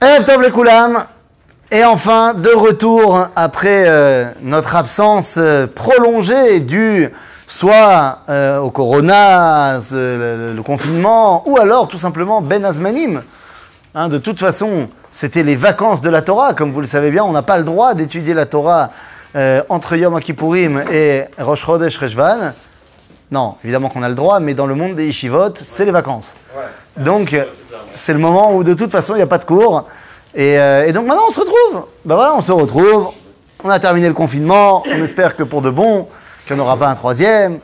Ev Tov le Koulam. Et enfin, de retour après euh, notre absence euh, prolongée due soit euh, au corona, le, le confinement, ou alors tout simplement Ben Azmanim. Hein, de toute façon, c'était les vacances de la Torah. Comme vous le savez bien, on n'a pas le droit d'étudier la Torah entre Yom Kippourim et Rosh Chodesh Reshvan. Non, évidemment qu'on a le droit, mais dans le monde des yeshivot, c'est les vacances. Donc, c'est le moment où de toute façon, il n'y a pas de cours. Et, euh, et donc maintenant, on se retrouve. Ben voilà, on se retrouve. On a terminé le confinement. On espère que pour de bon, qu'il n'y en aura pas un troisième.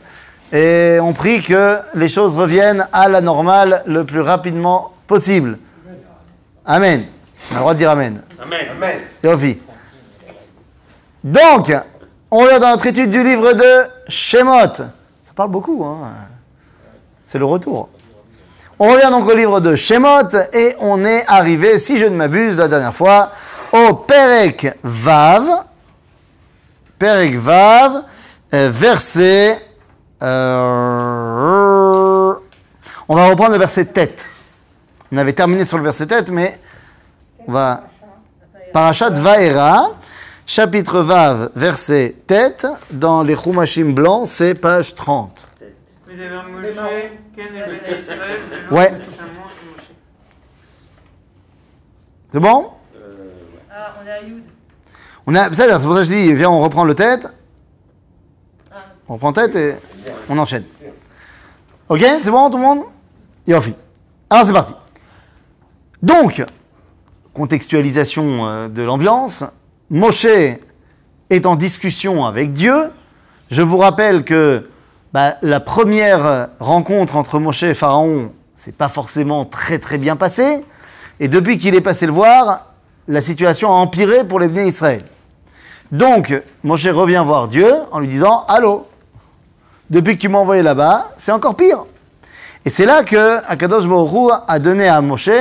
Et on prie que les choses reviennent à la normale le plus rapidement possible. Amen. On a le droit de dire Amen. Amen. Yofi. Donc, on revient dans notre étude du livre de Shemot. Ça parle beaucoup, hein. C'est le retour. On revient donc au livre de Shemot et on est arrivé, si je ne m'abuse, la dernière fois, au Perek Vav. Perek Vav, euh, verset. euh, on va reprendre le verset tête. On avait terminé sur le verset tête, mais on va. Parashat Vaera, chapitre Vav, verset tête, dans les Chumashim blancs, c'est page 30 ouais. C'est bon? Ah, on c'est pour ça que je dis, viens, on reprend le tête. Ah. On reprend tête et on enchaîne. Ok, c'est bon tout le monde? Et on finit. Alors c'est parti. Donc, contextualisation euh, de l'ambiance, Moshe est en discussion avec Dieu. Je vous rappelle que bah, la première rencontre entre Moshe et Pharaon, c'est pas forcément très très bien passé. Et depuis qu'il est passé le voir, la situation a empiré pour les bénis Israël. Donc, Moshe revient voir Dieu en lui disant Allô, depuis que tu m'as envoyé là-bas, c'est encore pire. Et c'est là que Akadosh Baruch a donné à Moshe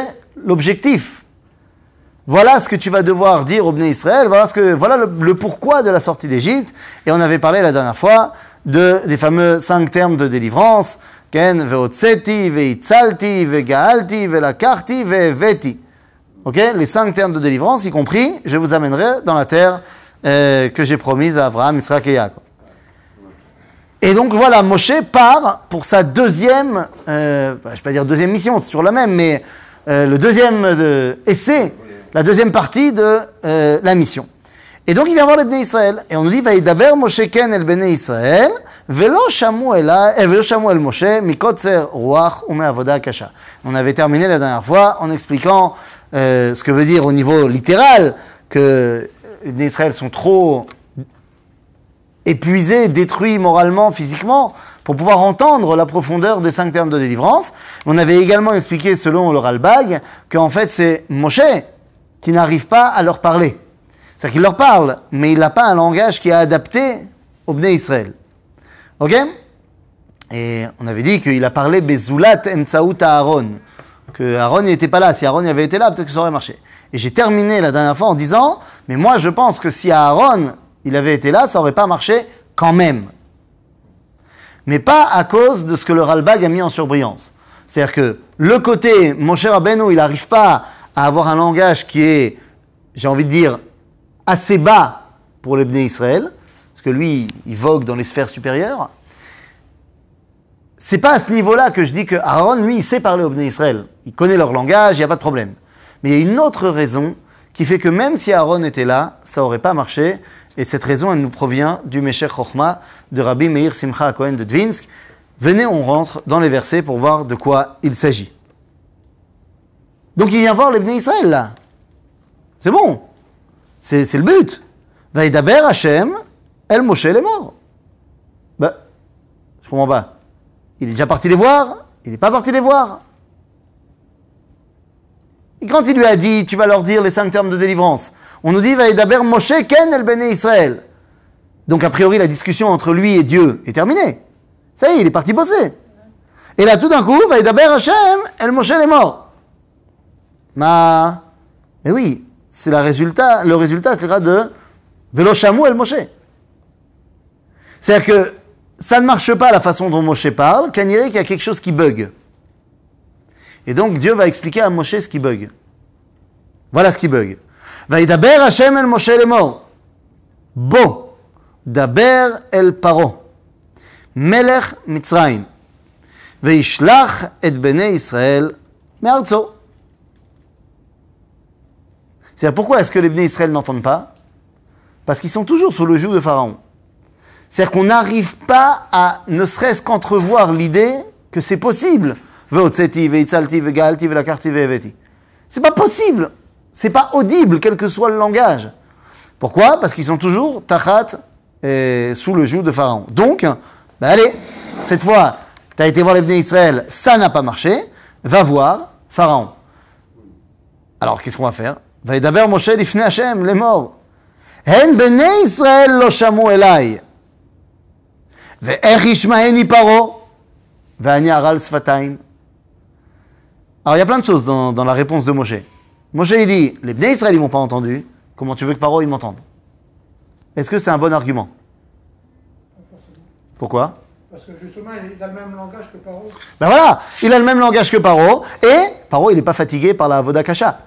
l'objectif. Voilà ce que tu vas devoir dire au Bnei Israël, voilà, ce que, voilà le pourquoi de la sortie d'Égypte. Et on avait parlé la dernière fois de, des fameux cinq termes de délivrance. Ken, veotseti, veitzalti, vegaalti, velakarti, veveti. Ok Les cinq termes de délivrance, y compris, je vous amènerai dans la terre euh, que j'ai promise à Abraham, Israël et Yaakov. Et donc voilà, Moshe part pour sa deuxième, euh, bah, je ne vais pas dire deuxième mission, c'est toujours la même, mais euh, le deuxième essai, la deuxième partie de la mission. Et donc il vient voir les Bnei Israël. Et on nous dit, Vaïdaber Moshe ken el Bnei Israël, eh, velo shamu el Moshe, mikotzer ruach ume avoda kasha. On avait terminé la dernière fois en expliquant euh, ce que veut dire au niveau littéral que les Bnei Israël sont trop épuisé, détruit moralement, physiquement, pour pouvoir entendre la profondeur des cinq termes de délivrance. On avait également expliqué, selon le Ralbag, qu'en fait c'est Moshe qui n'arrive pas à leur parler. C'est-à-dire qu'il leur parle, mais il n'a pas un langage qui est adapté au Bnei Israël. Ok? Et on avait dit qu'il a parlé Bezulat Emtsaout Aaron. Que Aaron n'était pas là. Si Aaron avait été là, peut-être que ça aurait marché. Et j'ai terminé la dernière fois en disant, mais moi je pense que si Aaron il avait été là, ça n'aurait pas marché quand même. Mais pas à cause de ce que le Ralbag a mis en surbrillance. C'est-à-dire que le côté Moshe Rabbeinu, il n'arrive pas à avoir un langage qui est, j'ai envie de dire, assez bas pour le Bnei Israël, parce que lui, il vogue dans les sphères supérieures. C'est pas à ce niveau-là que je dis que Aaron, lui, il sait parler au Bnei Israël. Il connaît leur langage, il n'y a pas de problème. Mais il y a une autre raison qui fait que même si Aaron était là, ça n'aurait pas marché. Et cette raison, elle nous provient du Meshech Chochma de Rabbi Meir Simcha Cohen de Dvinsk. Venez, on rentre dans les versets pour voir de quoi il s'agit. Donc il vient voir les Bnei Israël là. C'est bon. C'est le but. Vaïdaber Hashem, El Moshe les morts. Ben, je comprends pas. Il est déjà parti les voir Il n'est pas parti les voir Et quand il lui a dit, tu vas leur dire les cinq termes de délivrance, on nous dit, Vaïdaber Moshe Ken El Bene Israël. Donc a priori, la discussion entre lui et Dieu est terminée. Ça y est, il est parti bosser. Et là, tout d'un coup, Vaïdaber Hashem, El Moshe les morts. Ma... Mais oui, c'est la résultat, le résultat sera de Velo Shamou El Moshe. C'est-à-dire que ça ne marche pas la façon dont Moshe parle, qu'il y a quelque chose qui bug. Et donc Dieu va expliquer à Moshe ce qui bug. Voilà ce qui bug. Vaidaber Hashem El Moshe le mort. Bo. Daber El Paro. Melech Mitzrayim. Veishlach et Bene Israël. Me'arzo. C'est-à-dire, pourquoi est-ce que les Bnei Israël n'entendent pas? Parce qu'ils sont toujours sous le joug de Pharaon. C'est-à-dire qu'on n'arrive pas à ne serait-ce qu'entrevoir l'idée que c'est possible. C'est pas possible. C'est pas audible, quel que soit le langage. Pourquoi? Parce qu'ils sont toujours tachat sous le joug de Pharaon. Donc, ben allez, cette fois, tu as été voir les Bnei Israël, ça n'a pas marché, va voir Pharaon. Alors, qu'est-ce qu'on va faire? וידבר משה לפני השם לאמור, הן בני ישראל לא שמעו אליי, ואיך ישמעני פרעה, ואני ערל שפתיים. Alors, il y a plein de choses dans, dans la réponse de Moshe. Moshe, il dit, les Bnei Israël, ils m'ont pas entendu, comment tu veux que Paro, il m'entende Est-ce que c'est un bon argument Pourquoi Parce que justement, il a le même langage que Paro. Ben voilà, il a le même langage que Paro, et Paro, il n'est pas fatigué par la Vodakasha.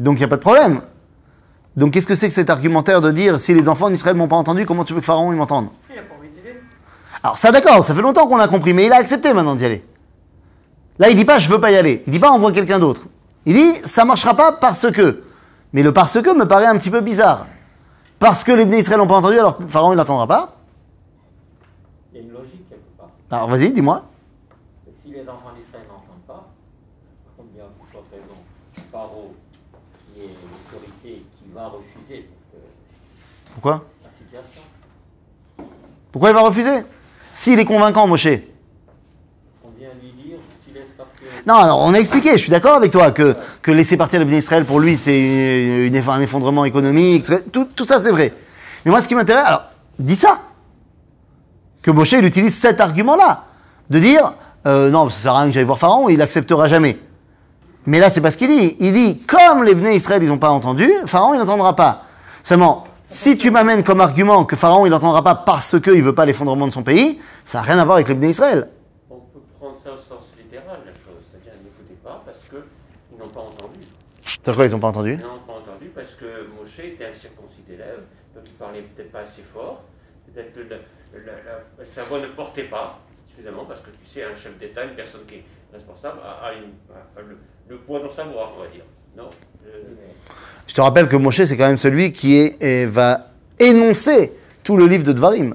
Donc il n'y a pas de problème. Donc qu'est-ce que c'est que cet argumentaire de dire si les enfants d'Israël m'ont pas entendu, comment tu veux que Pharaon il m'entende Il a pas envie d'y aller. Alors ça d'accord, ça fait longtemps qu'on a compris, mais il a accepté maintenant d'y aller. Là il dit pas je veux pas y aller, il dit pas envoie quelqu'un d'autre. Il dit ça marchera pas parce que. Mais le parce que me paraît un petit peu bizarre. Parce que les Bnei Israël n'ont pas entendu, alors Pharaon il n'attendra pas. Il y a une logique quelque part. Alors vas-y, dis-moi. Si les enfants d'Israël n'entendent pas, combien pour toute raison Paro, qui est l'autorité, qui va refuser, parce que Pourquoi Pourquoi il va refuser S'il est convaincant, Moshe. on vient lui dire, tu laisses partir. Non, alors on a expliqué, je suis d'accord avec toi, que, que laisser partir les Bnei Israël, pour lui, c'est une- un effondrement économique, tout, tout ça c'est vrai. Mais moi, ce qui m'intéresse, alors, dis ça. Que Moshe, il utilise cet argument-là. De dire, euh, non, ça sert à rien que j'aille voir Pharaon, il acceptera jamais. Mais là, c'est pas ce qu'il dit. Il dit, comme les Bnei Israël, ils n'ont pas entendu, Pharaon, il n'entendra pas. Seulement, si tu m'amènes comme argument que Pharaon, il n'entendra pas parce qu'il veut pas l'effondrement de son pays, ça n'a rien à voir avec Bnei Israël. On peut prendre ça au sens littéral, la chose. C'est-à-dire, n'écoutez pas parce qu'ils n'ont pas entendu. C'est quoi, ils n'ont pas entendu? Ils n'ont pas entendu parce que Moshe était un circoncis d'élève, donc il parlait peut-être pas assez fort. Peut-être que sa voix ne portait pas suffisamment parce que tu sais, un chef d'État, une personne qui est responsable, a, a une- a le, le poids dans sa voix, on va dire. Non? Je te rappelle que Moshe, c'est quand même celui qui est, et va énoncer tout le livre de Dvarim.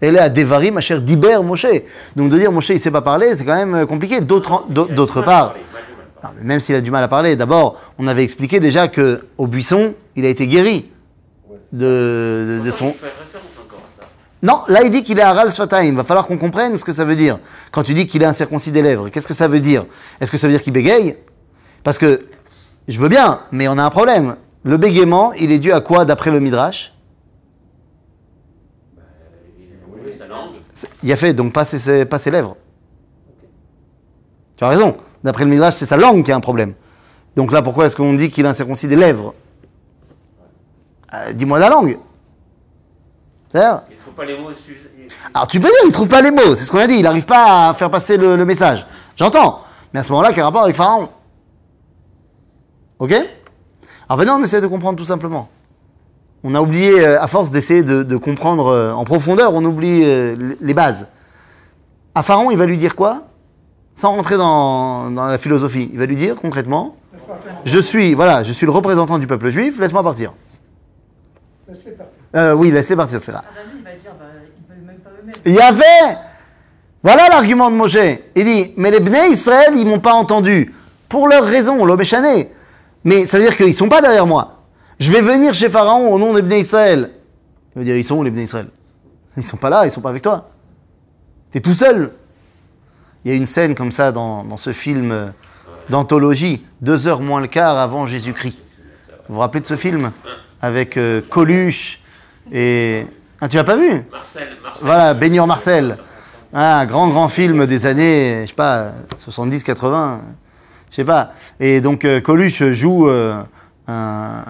Elle est à Devarim, à cher Diber Moshe. Donc de dire Moshe, il ne sait pas parler, c'est quand même euh, compliqué. D'autre à part, à même s'il a du mal à parler, d'abord, on avait expliqué déjà que au buisson, il a été guéri de, de- de Pourtant, son. à. Non, là il dit qu'il est Aral Sfataim. Il va falloir qu'on comprenne ce que ça veut dire. Quand tu dis qu'il est incirconcis des lèvres, qu'est-ce que ça veut dire? Est-ce que ça veut dire qu'il bégaye? Parce que je veux bien, mais on a un problème. Le bégaiement, il est dû à quoi d'après le Midrash? Il a enlevé sa langue. C'est- Il a fait donc pas ses, pas ses lèvres. Tu as raison. D'après le Midrash, c'est sa langue qui a un problème. Donc là, pourquoi est-ce qu'on dit qu'il incirconcis des lèvres? Euh, Dis-moi la langue. C'est-à-dire? Il ne faut pas les mots. Alors tu peux dire, il trouve pas les mots, c'est ce qu'on a dit, il n'arrive pas à faire passer le, le message. J'entends. Mais à ce moment-là, quel rapport avec Pharaon? Ok Alors venez, on essaie de comprendre tout simplement. On a oublié, euh, à force d'essayer de, de comprendre euh, en profondeur, on oublie euh, les- bases. À Pharaon, il va lui dire quoi? Sans rentrer dans, dans la philosophie, il va lui dire concrètement, je suis, voilà, je suis le représentant du peuple juif, laisse-moi partir. Laisse-les partir. Euh, oui, laissez partir, c'est là. Ah bah il dire, bah. Il y avait Voilà l'argument de Moshe. Il dit, mais les Bnei Israël, ils m'ont pas entendu. Pour leurs raisons, l'obéchané. Mais ça veut dire qu'ils sont pas derrière moi. Je vais venir chez Pharaon au nom des Bnei Israël. Il veut dire, ils sont où les Bnei Israël? Ils sont pas là, ils sont pas avec toi. T'es tout seul. Il y a une scène comme ça dans, dans ce film euh, d'anthologie, deux heures moins le quart avant Jésus-Christ. Vous vous rappelez de ce film? Avec euh, Coluche et... Ah, tu l'as pas vu? Marcel, Marcel. voilà, Baigneur Marcel. Ah, un grand, grand film des années, je sais pas, 70, 80, je sais pas. Et donc, euh, Coluche joue euh, un,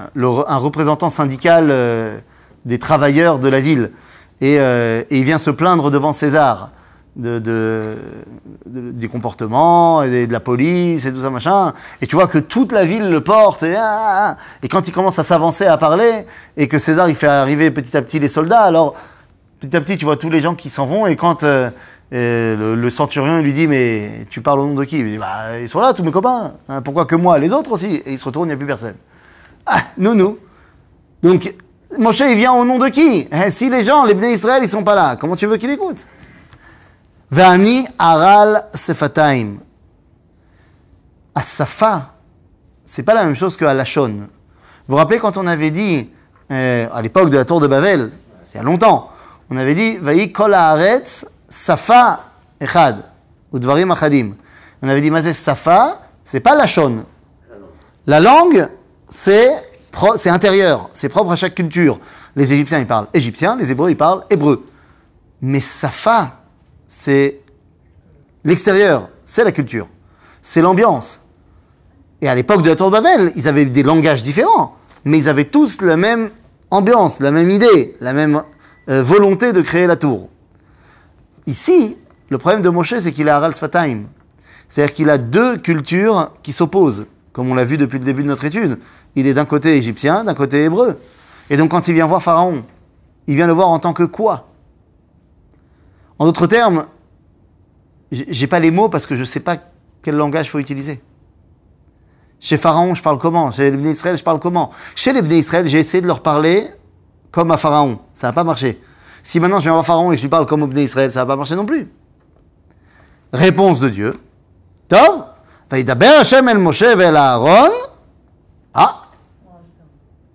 représentant syndical euh, des travailleurs de la ville. Et, il vient se plaindre devant César de, de- de- des comportements, et de la police, et tout ça, machin. Et tu vois que toute la ville le porte. Et, ah, ah, ah. et quand il commence à s'avancer, à parler, et que César, il fait arriver petit à petit les soldats, alors petit à petit, tu vois tous les gens qui s'en vont. Et quand le, centurion lui dit Mais tu parles au nom de qui? Il dit Bah, ils sont là, tous mes copains. Hein, pourquoi que moi Les autres aussi? Et il se retourne, il n'y a plus personne. Ah, nous, nous. Donc, Moshe, il vient au nom de qui? Eh, Si les gens, les Bnei Israël, ils sont pas là, comment tu veux qu'il écoute Vani aral sefataim. Asafa, c'est pas la même chose que Alashon. Vous vous rappelez quand on avait dit, euh, à l'époque de la tour de Babel, c'est il y a longtemps, on avait dit, Vaï kol haaretz safa echad, ou dvarim achadim. On avait dit, mais safa, c'est pas. La langue, c'est pro- c'est intérieur, c'est propre à chaque culture. Les Égyptiens, ils parlent égyptien, les Hébreux, ils parlent hébreu. Mais Safa, c'est l'extérieur, c'est la culture, c'est l'ambiance. Et à l'époque de la Tour de Babel, ils avaient des langages différents, mais ils avaient tous la même ambiance, la même idée, la même euh, volonté de créer la tour. Ici, le problème de Moshe, c'est qu'il a Aral Sfataim. C'est-à-dire qu'il a deux cultures qui s'opposent, comme on l'a vu depuis le début de notre étude. Il est d'un côté égyptien, d'un côté hébreu. Et donc quand il vient voir Pharaon, il vient le voir en tant que quoi? En d'autres termes, j'ai pas les mots parce que je sais pas quel langage faut utiliser. Chez Pharaon, je parle comment? Chez les Israël, je parle comment? Chez les Israël, j'ai essayé de leur parler comme à Pharaon. Ça n'a pas marché. Si maintenant je viens voir Pharaon et je lui parle comme au Israël, ça va pas marcher non plus. Réponse de Dieu. Tov, Vaïdaber Hashem el Moshe el Aaron. Ah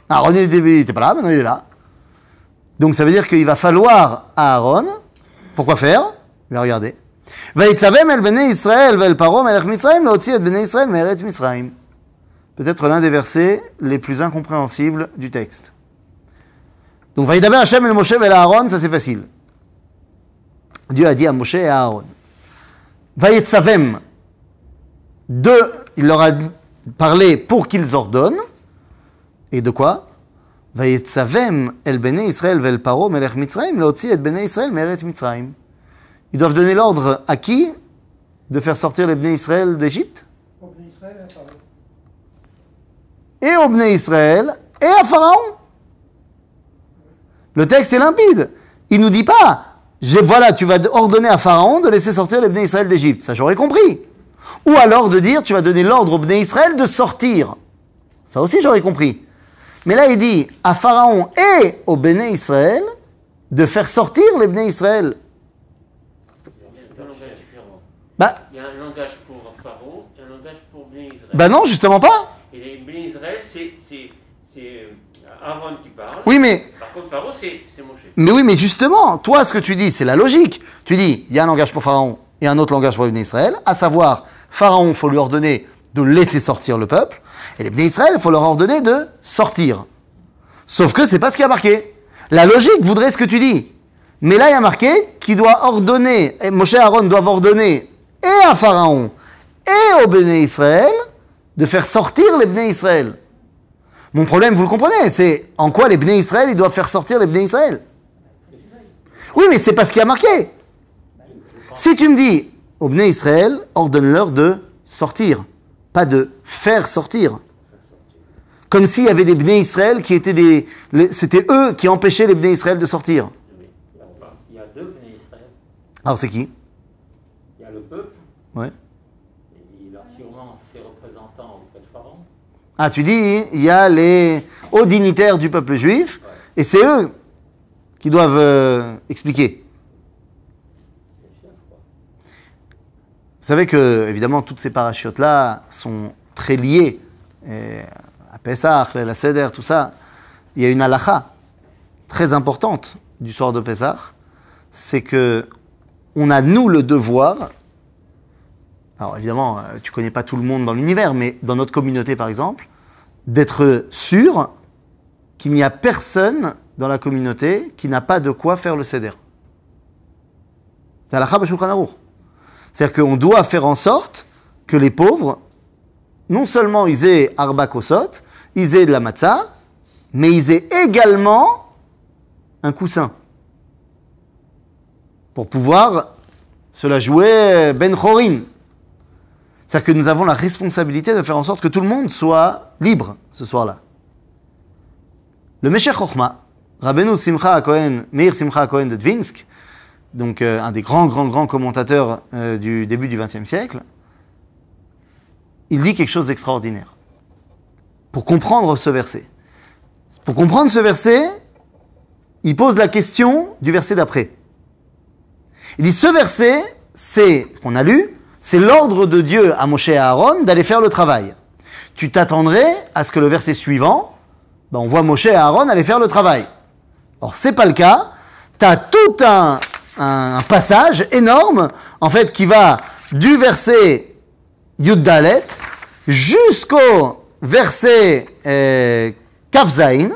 Aaron, il n'était pas là, maintenant il est là. Donc ça veut dire qu'il va falloir à Aaron, pourquoi faire? Il va regarder. Peut-être l'un des versets les plus incompréhensibles du texte. Donc, Vaïdaber Hachem el Moshe el Aaron, ça c'est facile. Dieu a dit à Moshe et à Aaron. Vaïetsavem, deux, il leur a parlé pour qu'ils ordonnent. Et de quoi? Vaïetsavem el Bene Israël vel Paro melech Mitzrayim, laotzi et Bene Israël meret Mitzrayim. Ils doivent donner l'ordre à qui de faire sortir les Bnei Israël d'Égypte? Et au Bnei Israël et à Pharaon. Le texte est limpide. Il nous dit pas, je, voilà, tu vas ordonner à Pharaon de laisser sortir les Bnei Israël d'Égypte. Ça, j'aurais compris. Ou alors de dire, tu vas donner l'ordre au Bnei Israël de sortir. Ça aussi, j'aurais compris. Mais là, il dit à Pharaon et au Bnei Israël de faire sortir les Bnei Israël. Bah, Il y a un langage pour Pharaon et un langage pour Bnei Israël. bah non, justement pas. Et les Bnei Israël, c'est c'est- c'est, Aaron qui parle. Oui, mais Par contre, Pharaon, c'est Moshe. Mais oui, mais justement, toi, ce que tu dis, c'est la logique. Tu dis, il y a un langage pour Pharaon et un autre langage pour les Israël, à savoir, Pharaon, il faut lui ordonner de laisser sortir le peuple, et les Israël, il faut leur ordonner de sortir. Sauf que c'est pas ce qui a marqué. La logique voudrait ce que tu dis. Mais là, il y a marqué qu'il doit ordonner, et Moshe et Aaron doivent ordonner et à Pharaon et aux Bnei Israël de faire sortir les Bnei Israël. Mon problème, vous le comprenez, c'est en quoi les Bnei Israël, ils doivent faire sortir les Bnei Israël. Oui, mais c'est pas ce qui a marqué. Si tu me dis, aux Bnei Israël, ordonne-leur de sortir, pas de faire sortir. Comme s'il y avait des Bnei Israël qui étaient des... C'était eux qui empêchaient les Bnei Israël de sortir. Il y a deux Bnei Israël. Alors c'est qui Il y a le peuple, Ouais. et il a sûrement ses représentants auprès de Pharaon. Ah, tu dis, il y a les hauts dignitaires du peuple juif, et c'est eux qui doivent euh, expliquer. Vous savez que, évidemment, toutes ces parachutes-là sont très liées à Pessah, la Seder, tout ça. Il y a une halakha très importante du soir de Pessah, c'est que on a, nous, le devoir. Alors, évidemment, euh, tu connais pas tout le monde dans l'univers, mais dans notre communauté, par exemple, d'être sûr qu'il n'y a personne dans la communauté qui n'a pas de quoi faire le Seder. C'est-à-dire qu'on doit faire en sorte que les pauvres, non seulement ils aient arba kosot, ils aient de la matzah, mais ils aient également un coussin pour pouvoir Cela jouait Ben Chorin. C'est-à-dire que nous avons la responsabilité de faire en sorte que tout le monde soit libre ce soir-là. Le Meshach Chochma, Rabbeinu Simcha Cohen, Meir Simcha Cohen de Dvinsk, donc euh, un des grands, grands, grands commentateurs euh, du début du XXe siècle, il dit quelque chose d'extraordinaire. Pour comprendre ce verset. Pour comprendre ce verset, il pose la question du verset d'après. Il dit ce verset, c'est, qu'on a lu, c'est l'ordre de Dieu à Moshe et à Aaron d'aller faire le travail. Tu t'attendrais à ce que le verset suivant, ben, on voit Moshe et Aaron aller faire le travail. Or, c'est pas le cas. Tu as tout un, passage énorme, en fait, qui va du verset Yud Dalet jusqu'au verset euh, Kaf Zayin.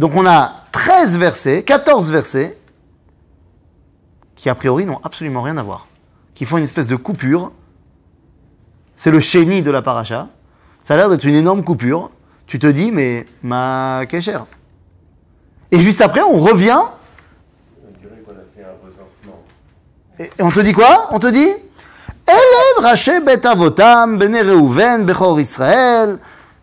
Donc on a 13 versets, 14 versets, qui a priori n'ont absolument rien à voir, qui font une espèce de coupure. C'est le chéni de la paracha. Ça a l'air d'être une énorme coupure. Tu te dis, mais ma kesher. Et juste après, on revient et on te dit quoi? On te dit.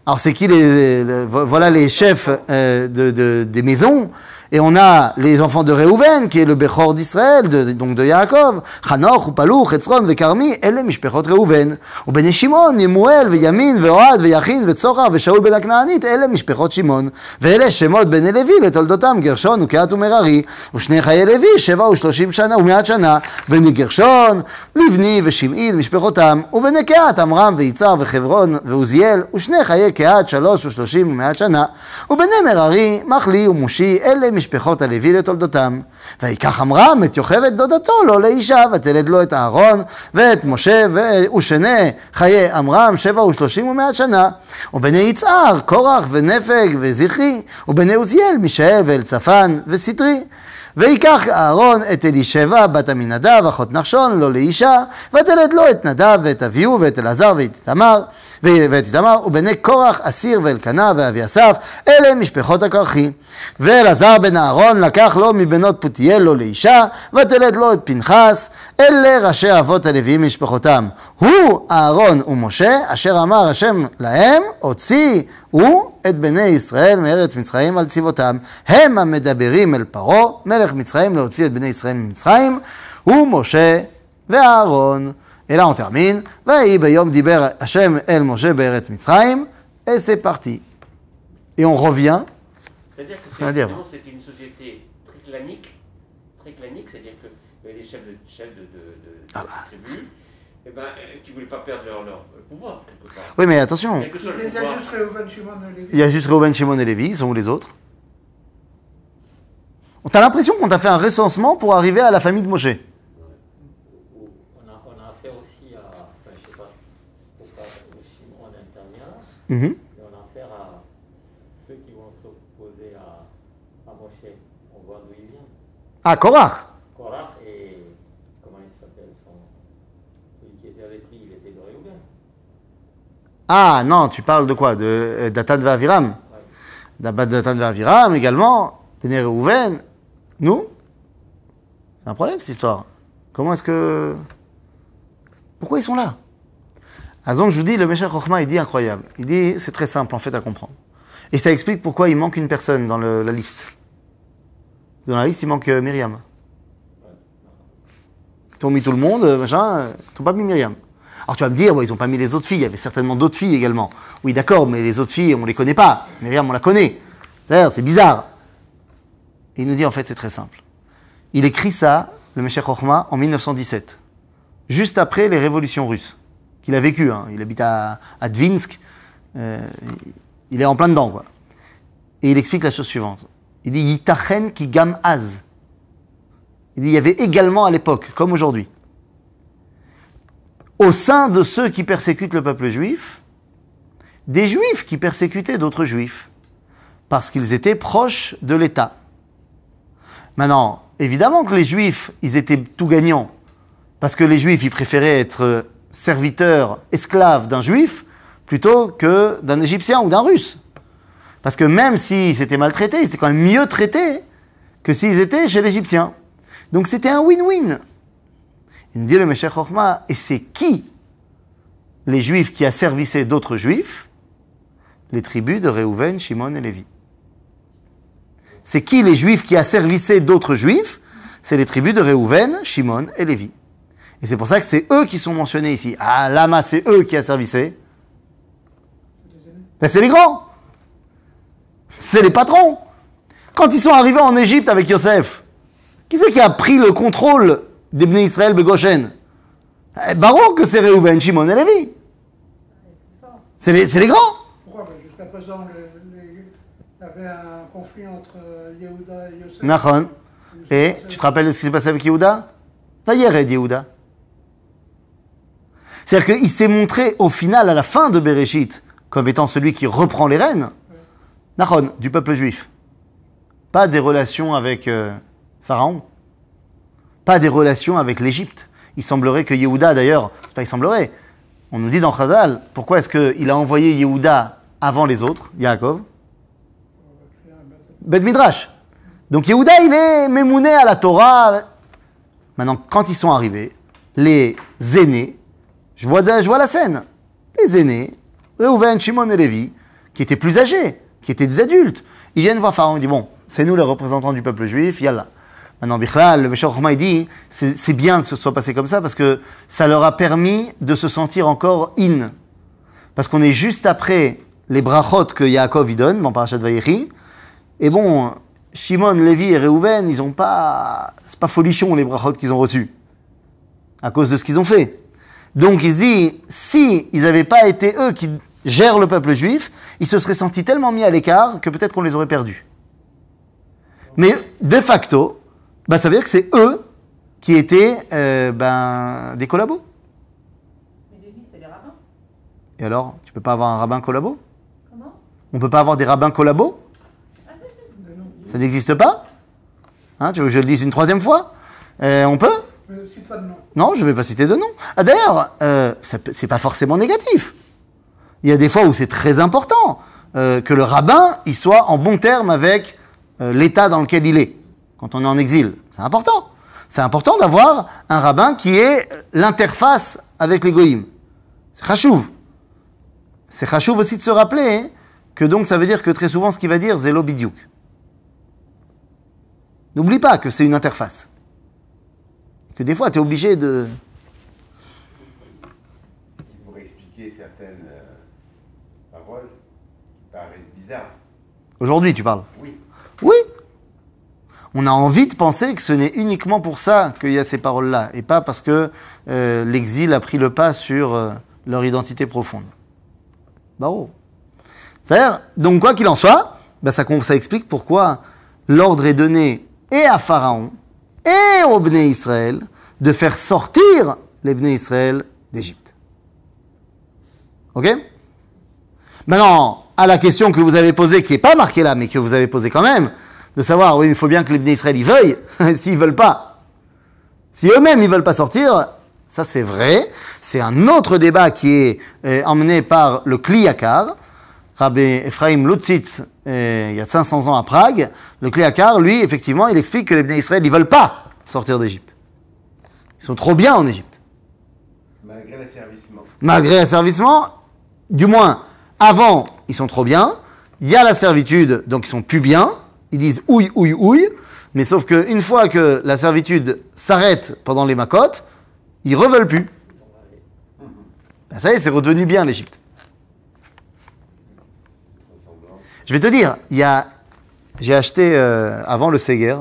Alors c'est qui les, les- vo- voilà les chefs euh, de, de- des maisons? Et on a les enfants de Reuven qui est le Bechor d'Israël donc de Yaakov Hanoch Upaluch Hetzron Vekarmi אלה משפחות ראובן ובני שמעון ימואל וימין ואוהד ויכין וצוחר ושאול בן הכנענית אלה משפחות שמעון ואלה שמות בני לוי לתולדותם גרשון וקהת ומררי ושני חיי לוי שבע ושלושים שנה ומעט שנה בני גרשון לבני ושמעי למשפחותם ובני קהת עמרם ויצהר וחברון ועוזיאל ושני חיי קהת שלוש ושלושים ומעט שנה ובני מררי מחלי ומושי אלה משפחות הלוי לתולדותם. ויקח עמרם את יוכבד דודתו לו לאישה ותלד לו את אהרון ואת משה ו- ושני חיי עמרם שבע ושלושים ומעט שנה. ובני יצהר קורח ונפג וזכרי ובני עוזיאל מישאל ואלצפן וסטרי ויקח אהרון את אלישבע בת עמינדב אחות נחשון לו לאישה ותלד לו את נדב ואת אביהו ואת אלעזר ואת איתמר ואת איתמר ובני קורח אסיר ואלקנה ואביסף אלה משפחות הכרחי ואלעזר בן אהרון לקח לו מבנות פותיאל לו לאישה ותלד לו את פנחס אלה ראשי אבות הלוויים משפחותם. הוא אהרון ומשה אשר אמר השם להם הוציא הוא את בני ישראל מארץ מצרים על צבאותם הם המדברים אל פרעה מלך מצרים להוציא את בני ישראל ממצרים הוא משה ואהרון. Et là on termine, ויהי ביום דיבר השם אל משה בארץ מצרים, et c'est parti. Et on revient, C'est-à-dire que Ça veut dire. c'est- c'était une société très clanique, très clanique, c'est-à-dire qu'il y avait des chefs de, chefs de, de, de, de Ah bah. tribus eh ben, euh, qui ne voulaient pas perdre leur, leur pouvoir, quelque part. oui mais attention, Il y a pouvoir. juste Reuven, Shimon et Lévi. il y a juste Reuben, Shimon et Lévi, ils sont où les autres? On a l'impression qu'on t'a fait un recensement pour arriver à la famille de Moshe? On a, on a affaire aussi à, enfin, je ne sais pas pourquoi le Shimon intervient, Mhm. mais on a affaire à ceux qui vont s'opposer à, à Moshe. On voit d'où il vient. Ah, Korach et, comment il s'appelle son, celui qui était avec lui, il était de Réhouven. Ah non, tu parles de quoi? De euh, Datan Aviram Ouais. D'Abad Datan Aviram également, Reuven. Nous? C'est un problème cette histoire. Comment est-ce que. Pourquoi ils sont là? Donc je vous dis, le Meshach Chochma, il dit incroyable. Il dit, c'est très simple en fait à comprendre. Et ça explique pourquoi il manque une personne dans la liste. Dans la liste, il manque euh, Myriam. Ils t'ont mis tout le monde, euh, machin, ils t'ont pas mis Myriam. Alors tu vas me dire, ils ont pas mis les autres filles, il y avait certainement d'autres filles également. Oui, d'accord, mais les autres filles, on les connaît pas. Myriam, on la connaît. C'est bizarre. Il nous dit, en fait, c'est très simple. Il écrit ça, le Meshach Chochma, en 1917, juste après les révolutions russes, qu'il a vécu. hein. Il habite à, à Dvinsk, euh, il est en plein dedans, quoi. Et il explique la chose suivante. Il dit, Yitachen ki gam az. Il dit, il y avait également à l'époque, comme aujourd'hui, au sein de ceux qui persécutent le peuple juif, des juifs qui persécutaient d'autres juifs, parce qu'ils étaient proches de l'État. Maintenant, évidemment que les juifs, ils étaient tout gagnants, parce que les juifs, ils préféraient être serviteurs, esclaves d'un juif, plutôt que d'un égyptien ou d'un russe. Parce que même s'ils étaient maltraités, ils étaient quand même mieux traités que s'ils étaient chez l'égyptien. Donc c'était un win-win. Il nous dit le Meshach Chochma, et c'est qui les juifs qui asservissaient d'autres juifs? Les tribus de Réhouven, Shimon et Lévi. C'est qui les juifs qui asservissaient d'autres juifs? C'est les tribus de Réhouven, Shimon et Lévi. Et c'est pour ça que c'est eux qui sont mentionnés ici. Ah, Lama, c'est eux qui asservissaient. Ben, c'est les grands. C'est les patrons. Quand ils sont arrivés en Égypte avec Yosef, qui c'est qui a pris le contrôle des Bnei Israël Begoshen eh, Baron que c'est Réhouven, Shimon et Lévi. C'est les, c'est les grands. Pourquoi? Jusqu'à présent, il y avait un conflit entre euh, Yehuda et Yosef. Nachon. Et tu te rappelles de ce qui s'est passé avec Yehuda? Vayered Yehuda. C'est-à-dire qu'il s'est montré au final, à la fin de Bereshit, comme étant celui qui reprend les rênes. Nachon, du peuple juif. Pas des relations avec euh, Pharaon. Pas des relations avec l'Égypte. Il semblerait que Yehuda, d'ailleurs, c'est pas il semblerait. On nous dit dans Chazal, pourquoi est-ce qu'il a envoyé Yehuda avant les autres, Yaakov? Bet Midrash. Donc Yehuda, il est mémouné à la Torah. Maintenant, quand ils sont arrivés, les aînés, je vois, je vois la scène. Les aînés, Reuven, Shimon et Lévi, qui étaient plus âgés, qui étaient des adultes, ils viennent voir Pharaon, ils disent, bon, c'est nous les représentants du peuple juif, yallah. Maintenant, Bichlal, le Chochma, il dit, c'est bien que ce soit passé comme ça, parce que ça leur a permis de se sentir encore in. Parce qu'on est juste après les brachot que Yaakov y donne, dans Parashat Vayechi, et bon, Shimon, Lévi et Réhouven, ils ont pas. C'est pas folichon les brachot qu'ils ont reçus. À cause de ce qu'ils ont fait. Donc il se dit, si ils n'avaient pas été eux qui gèrent le peuple juif, ils se seraient sentis tellement mis à l'écart que peut-être qu'on les aurait perdus. Mais de facto, bah, ça veut dire que c'est eux qui étaient euh, ben, des collabos. Mais Lévi, c'était les rabbins. Et alors, tu peux pas avoir un rabbin collabo? Comment? On peut pas avoir des rabbins collabos? Ça n'existe pas? Hein, Tu veux que je le dise une troisième fois? Euh, On peut? Mais cite pas de nom. Non, je ne vais pas citer de nom. Ah, D'ailleurs, euh, c'est pas forcément négatif. Il y a des fois où c'est très important euh, que le rabbin il soit en bon terme avec euh, l'état dans lequel il est, quand on est en exil. C'est important. C'est important d'avoir un rabbin qui est l'interface avec les goïms. C'est chachouv. C'est chachouv aussi de se rappeler hein, que donc ça veut dire que très souvent ce qu'il va dire, c'est l'obidiuk. N'oublie pas que c'est une interface que des fois, tu es obligé de... pour expliquer certaines euh, paroles qui paraissent bizarres. Aujourd'hui, tu parles? Oui. Oui. On a envie de penser que ce n'est uniquement pour ça qu'il y a ces paroles-là, et pas parce que euh, l'exil a pris le pas sur euh, leur identité profonde. Barreau. C'est-à-dire, donc quoi qu'il en soit, bah, ça, ça explique pourquoi l'ordre est donné et à Pharaon et au Bné Israël de faire sortir les Bné Israël d'Égypte. Ok? Maintenant, à la question que vous avez posée, qui n'est pas marquée là, mais que vous avez posée quand même, de savoir, oui, il faut bien que les Israël y veuillent, s'ils veulent pas. Si eux-mêmes, ils veulent pas sortir, ça c'est vrai. C'est un autre débat qui est euh, emmené par le Kliyakar, Rabbi Ephraim Lutzitz, euh, il y a 500 ans à Prague. Le Kliyakar, lui, effectivement, il explique que les Bnei Israël, ils veulent pas sortir d'Égypte. Ils sont trop bien en Égypte. Malgré l'asservissement. Malgré l'asservissement, du moins, avant, ils sont trop bien. Il y a la servitude, donc ils sont plus bien. Ils disent ouille, ouille, ouille. Mais sauf qu'une fois que la servitude s'arrête pendant les macotes, ils reveulent plus. Ben, ça y est, c'est redevenu bien l'Égypte. Je vais te dire, j'ai acheté euh, avant le Seger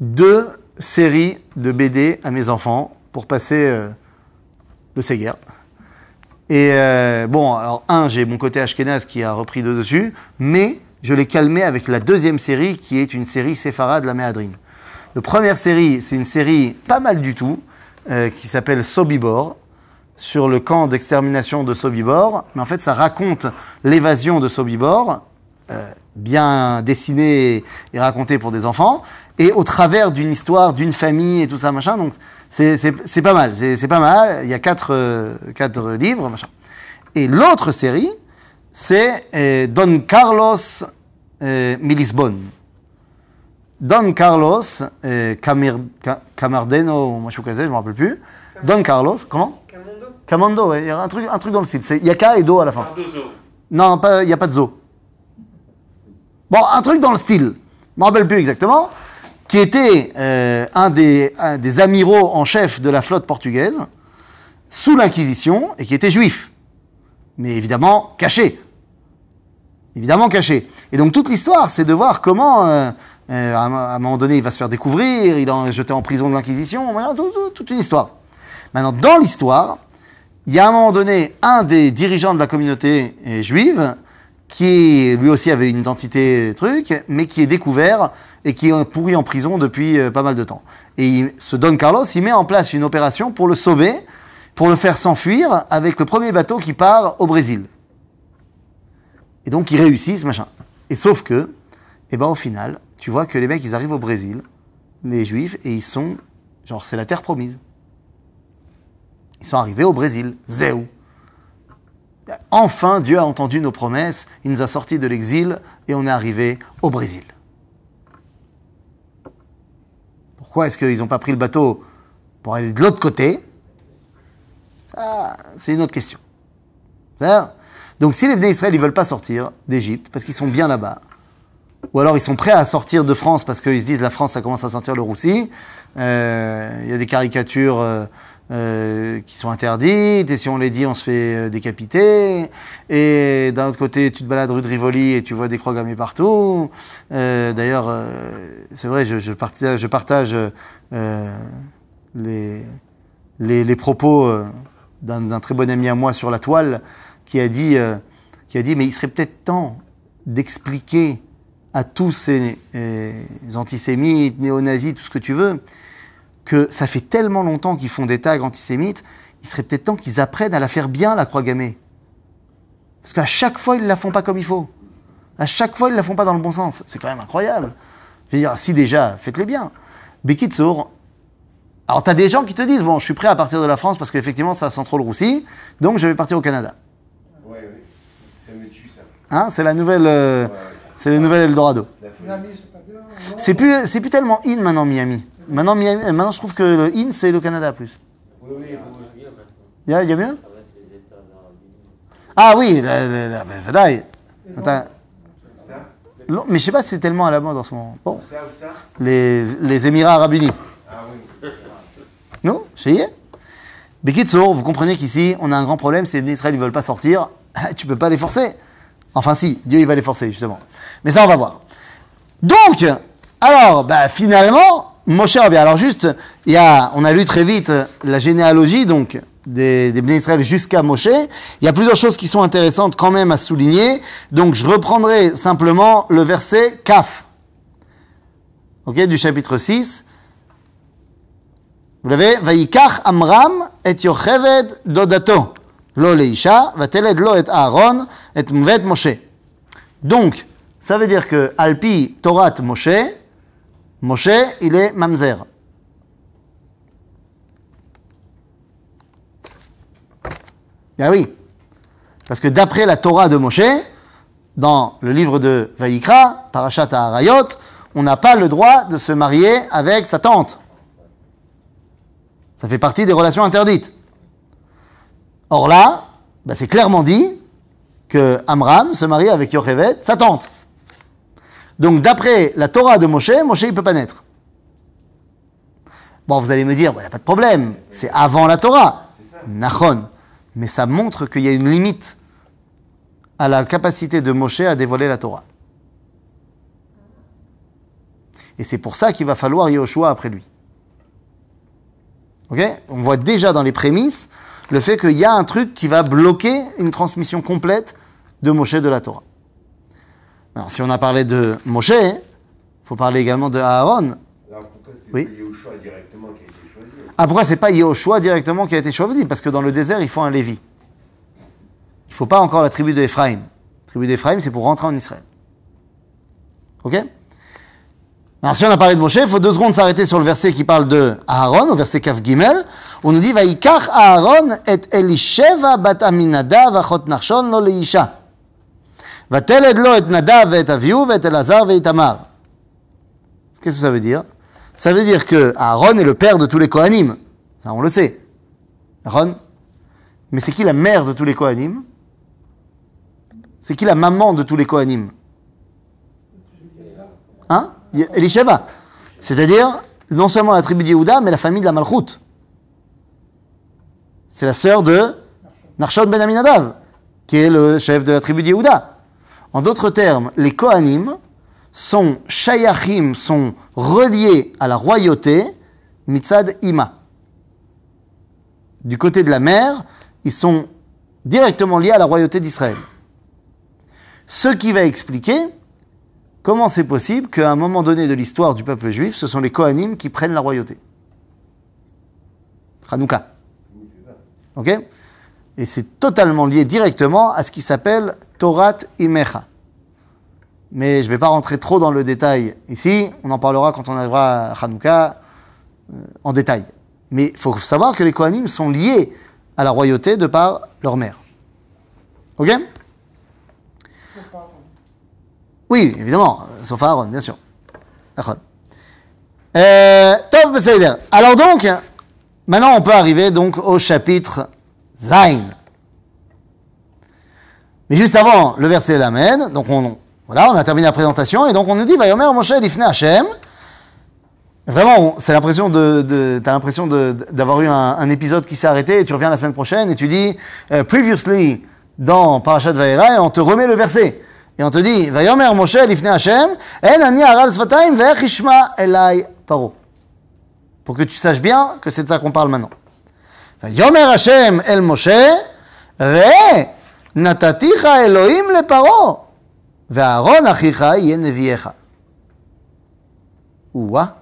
deux séries de BD à mes enfants pour passer euh, le Seger. Et euh, bon, alors un, j'ai mon côté Ashkenaz qui a repris de dessus, mais je l'ai calmé avec la deuxième série qui est une série séfarade de la Méadrine. La première série, c'est une série pas mal du tout, euh, qui s'appelle Sobibor, sur le camp d'extermination de Sobibor. Mais en fait, ça raconte l'évasion de Sobibor, euh, bien dessinée et racontée pour des enfants, et au travers d'une histoire, d'une famille et tout ça, machin. Donc, c'est pas mal. C'est pas mal. Il y a quatre, euh, quatre livres, machin. Et l'autre série, c'est euh, Don Carlos euh, Milisbon. Don Carlos euh, Camardeno, moi je ne me rappelle plus. Don Carlos, comment Camondo. Camondo, ouais, il y a un truc, dans le style. Il y a et Do à la fin. Non, il n'y a pas de Zo. Bon, un truc dans le style, je ne me rappelle plus exactement, qui était un des amiraux en chef de la flotte portugaise sous l'Inquisition et qui était juif. Mais évidemment caché. Évidemment caché. Et donc toute l'histoire, c'est de voir comment, euh, euh, à, un- moment donné, il va se faire découvrir, il est jeté en prison de l'Inquisition, toute une histoire. Maintenant, dans l'histoire, il y a à un moment donné un des dirigeants de la communauté euh, juive qui lui aussi avait une identité truc, mais qui est découvert et qui est pourri en prison depuis pas mal de temps. Et ce Don Carlos, il met en place une opération pour le sauver, pour le faire s'enfuir avec le premier bateau qui part au Brésil. Et donc ils réussissent, machin. Et sauf que, et ben au final, tu vois que les mecs, ils arrivent au Brésil, les juifs, et ils sont, genre, c'est la terre promise. Ils sont arrivés au Brésil, Zéou. Enfin, Dieu a entendu nos promesses, il nous a sortis de l'exil et on est arrivé au Brésil. Pourquoi est-ce qu'ils n'ont pas pris le bateau pour aller de l'autre côté Ça, c'est une autre question. Donc si les Bnei Israël ne veulent pas sortir d'Égypte parce qu'ils sont bien là-bas, ou alors ils sont prêts à sortir de France parce qu'ils se disent la France, ça commence à sentir le roussi, euh, il y a des caricatures euh, euh, qui sont interdites, et si on les dit, on se fait décapiter. Et d'un autre côté, tu te balades rue de Rivoli et tu vois des croix gammées partout. D'ailleurs, c'est vrai, je, partage, les, propos d'un très bon ami à moi sur la toile qui a dit, euh, qui a dit mais il serait peut-être temps d'expliquer à tous ces euh, antisémites, néo-nazis, tout ce que tu veux, que ça fait tellement longtemps qu'ils font des tags antisémites, il serait peut-être temps qu'ils apprennent à la faire bien, la croix gammée. Parce qu'à chaque fois, ils ne la font pas comme il faut. À chaque fois, ils ne la font pas dans le bon sens. C'est quand même incroyable. Je veux dire, si déjà, faites-les bien. Bekitsour, alors tu as des gens qui te disent, bon, je suis prêt à partir de la France parce qu'effectivement, ça sent trop le roussi, donc je vais partir au Canada. Ouais, ouais. Ça me tue, ça. Hein, c'est la nouvelle, euh, Ouais, ouais. c'est le nouvel Eldorado. C'est pas bien. non? C'est plus, c'est plus tellement in maintenant Miami. Maintenant, Miami, euh, maintenant je trouve que le in c'est le Canada plus. Oui, oui, oui. maintenant. Il y a, il y a mieux Ça va être les États arabes unis. Ah oui, la, la, ben. Attends, mais je sais pas si c'est tellement à la mode en ce moment. Bon, ça ou ça? Les, les Émirats Arabes Unis. Non est Bekitsour, vous comprenez qu'ici, on a un grand problème, c'est les Israël, ils veulent pas sortir. tu peux pas les forcer. Enfin si, Dieu, il va les forcer, justement. Mais ça, on va voir. Donc, alors, bah, finalement, Moshe revient. Alors juste, y a, on a lu très vite la généalogie, donc, des, des Israël jusqu'à Moshe. Il y a plusieurs choses qui sont intéressantes quand même à souligner. Donc, je reprendrai simplement le verset Kaf. Ok, du chapitre 6. Vous l'avez Vaïkach Amram et Yocheved Dodato. Lo leisha, vateled lo et Aaron et mvet Moshe. Donc, ça veut dire que Alpi Torat Moshe, Moshe, il est mamzer. Ah oui, parce que d'après la Torah de Moshe, dans le livre de Vaïkra, Parashat Harayot, on n'a pas le droit de se marier avec sa tante. Ça fait partie des relations interdites. Or là, bah, c'est clairement dit que Amram se marie avec Yochevet, sa tante. Donc d'après la Torah de Moshe, Moshe il peut pas naître. Bon, vous allez me dire, il n'y a pas de problème, c'est avant la Torah. Nachon. Mais ça montre qu'il y a une limite à la capacité de Moshe à dévoiler la Torah. Et c'est pour ça qu'il va falloir Yahushua après lui. On voit déjà dans les prémices le fait qu'il y a un truc qui va bloquer une transmission complète de Moshe de la Torah. Alors, si on a parlé de Moshe, il faut parler également de Aaron. Alors pourquoi c'est Oui. pas directement qui a été choisi Ah, pourquoi c'est pas Yahushua directement qui a été choisi? Parce que dans le désert, il faut un Lévi. Il faut pas encore la tribu d'Éphraïm. La tribu d'Éphraïm, c'est pour rentrer en Israël. Ok? Alors si on a parlé de Moshe, il faut deux secondes s'arrêter sur le verset qui parle de Aaron, au verset Kaf Gimel, où on nous dit Vaikach Aaron et Elisheva bat Aminadav achot Nachshon lo leisha. Vateled lo et Nadav et Aviou et Elazar et Itamar. Qu'est-ce que ça veut dire? Ça veut dire que Aaron est le père de tous les Kohanim. Ça, on le sait. Aaron. Mais c'est qui la mère de tous les Kohanim? C'est qui la maman de tous les Kohanim? Elisheva. C'est-à-dire, non seulement la tribu d'Yehuda, mais la famille de la Malchut. C'est la sœur de Narshon ben Aminadav, qui est le chef de la tribu d'Yehuda. En d'autres termes, les Kohanim sont shayachim, sont reliés à la royauté, mitzad ima. Du côté de la mer, ils sont directement liés à la royauté d'Israël. Ce qui va expliquer comment c'est possible qu'à un moment donné de l'histoire du peuple juif, ce sont les Kohanim qui prennent la royauté? Hanouka. Ok? Et c'est totalement lié directement à ce qui s'appelle Torat Imecha. Mais je ne vais pas rentrer trop dans le détail ici. On en parlera quand on arrivera à Hanouka euh, en détail. Mais il faut savoir que les Kohanim sont liés à la royauté de par leur mère. Ok? Oui, évidemment, sauf Aaron, bien sûr. Euh, Beseder. Alors donc, maintenant on peut arriver donc au chapitre Zain. Mais juste avant le verset l'amène, donc on, voilà, on a terminé la présentation, et donc on nous dit, Vayomer Moshe Lifne Hashem. Vraiment, c'est l'impression de, t'as l'impression d'avoir eu un, un épisode qui s'est arrêté, et tu reviens la semaine prochaine, et tu dis, euh, previously, dans Parashat Vaera, et on te remet le verset. Et on te dit, Vayomer Moshe l'ifne Hashem, El ani aral svatayim ve'echishma elai paro. Pour que tu saches bien que c'est de ça qu'on parle maintenant. Vayomer Hashem el Moshe, Re, nataticha Elohim le paro, ve'aron achicha yeneviecha. Ouah.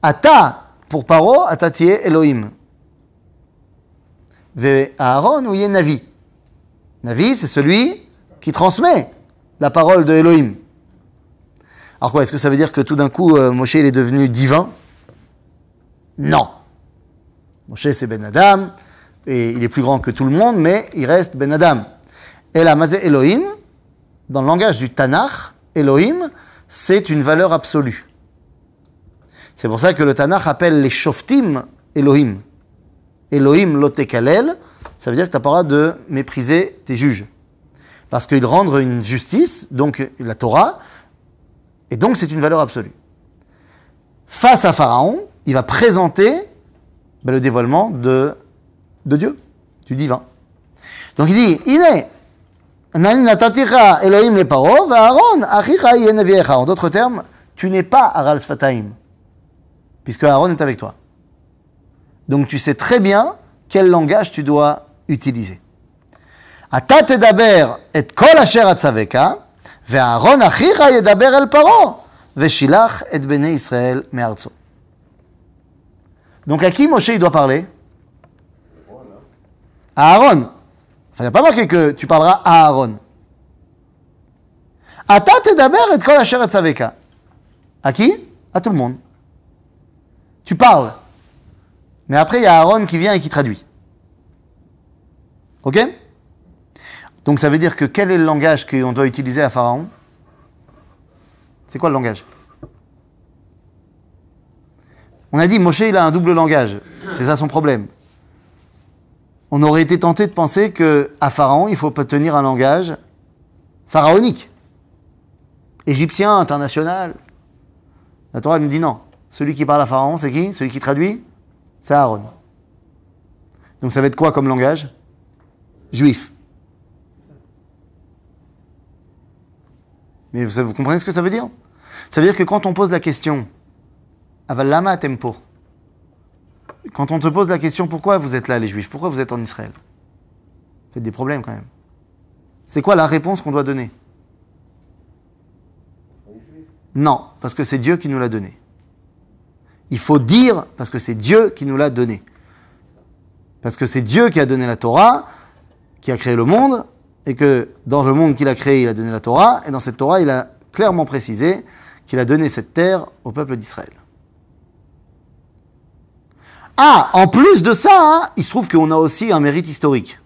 Ata, pour paro, atatier Elohim. Ve'aron ou yenavi. Navi, c'est celui qui transmet la parole de Elohim. Alors quoi, est-ce que ça veut dire que tout d'un coup, euh, Moshe, il est devenu divin? Non. Moshe, c'est Ben Adam, et il est plus grand que tout le monde, mais il reste Ben Adam. Et la Mazé Elohim, dans le langage du Tanakh, Elohim, c'est une valeur absolue. C'est pour ça que le Tanakh appelle les Shoftim Elohim. Elohim lotekalel, ça veut dire que tu n'as pas le droit de mépriser tes juges. Parce qu'ils rendent une justice, donc la Torah, et donc c'est une valeur absolue. Face à Pharaon, il va présenter ben, le dévoilement de, de Dieu, du divin. Donc il dit, il est Elohim le. En d'autres termes, tu n'es pas Aral Sfataim, puisque Aaron est avec toi. Donc tu sais très bien quel langage tu dois utiliser. אתה תדבר את כל אשר אצווך, ואהרון אחיך ידבר אל פרעה, ושילח את בני ישראל מארצו. Donc à qui Moshe il doit parler À Aaron. Enfin, il n'y a pas marqué que tu parleras à Aaron. אתה תדבר את כל אשר אצווך. À qui À tout le monde. Tu parles. Mais après, il y a Aaron qui vient et qui traduit. Ok Donc ça veut dire que quel est le langage qu'on doit utiliser à Pharaon? C'est quoi le langage? On a dit, Moshe, il a un double langage. C'est ça son problème. On aurait été tenté de penser que à Pharaon, il faut tenir un langage pharaonique, égyptien, international. La Torah nous dit non. Celui qui parle à Pharaon, c'est qui? Celui qui traduit? C'est Aaron. Donc ça va être quoi comme langage? Juif. Vous, vous comprenez ce que ça veut dire? Ça veut dire que quand on pose la question, Avalama tempo, quand on te pose la question pourquoi vous êtes là les Juifs, pourquoi vous êtes en Israël? Faites des problèmes quand même. C'est quoi la réponse qu'on doit donner? Non, parce que c'est Dieu qui nous l'a donné. Il faut dire parce que c'est Dieu qui nous l'a donné. Parce que c'est Dieu qui a donné la Torah, qui a créé le monde, et que dans le monde qu'il a créé, il a donné la Torah, et dans cette Torah, il a clairement précisé qu'il a donné cette terre au peuple d'Israël. Ah, en plus de ça, hein, il se trouve qu'on a aussi un mérite historique.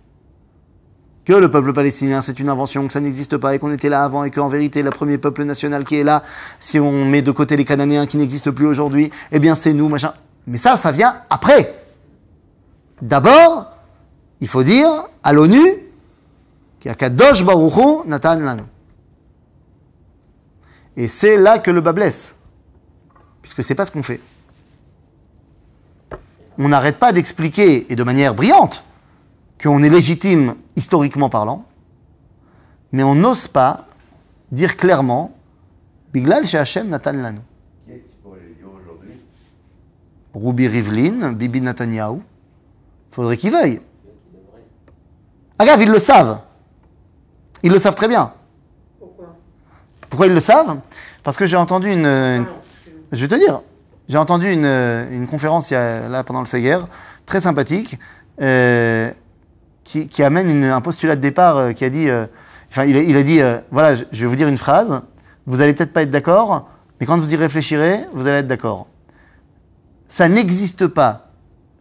que le peuple palestinien c'est une invention, que ça n'existe pas et qu'on était là avant et qu'en vérité le premier peuple national qui est là, si on met de côté les Cananéens qui n'existent plus aujourd'hui, eh bien c'est nous, machin. Mais ça, ça vient après. D'abord, il faut dire à l'ONU qu'il y a Kadosh Baruch Hu Natan Lanu. Et c'est là que le bas blesse. Puisque c'est pas ce qu'on fait. On n'arrête pas d'expliquer, et de manière brillante, qu'on est légitime historiquement parlant, mais on n'ose pas dire clairement Biglal chez Hachem Natan. Qui Ruby Rivlin, Bibi Netanyahu. Faudrait qu'ils veuillent. Agave, ils le savent. Ils le savent très bien. Pourquoi? Pourquoi ils le savent? Parce que j'ai entendu une, Ah une-. Je vais te dire. J'ai entendu une, une conférence il y a- là pendant le Seger, très sympathique, euh, qui, qui amène une- un postulat de départ euh, qui a dit, euh, enfin il a, il a dit, voilà, je, je vais vous dire une phrase, vous allez peut-être pas être d'accord, mais quand vous y réfléchirez, vous allez être d'accord. Ça n'existe pas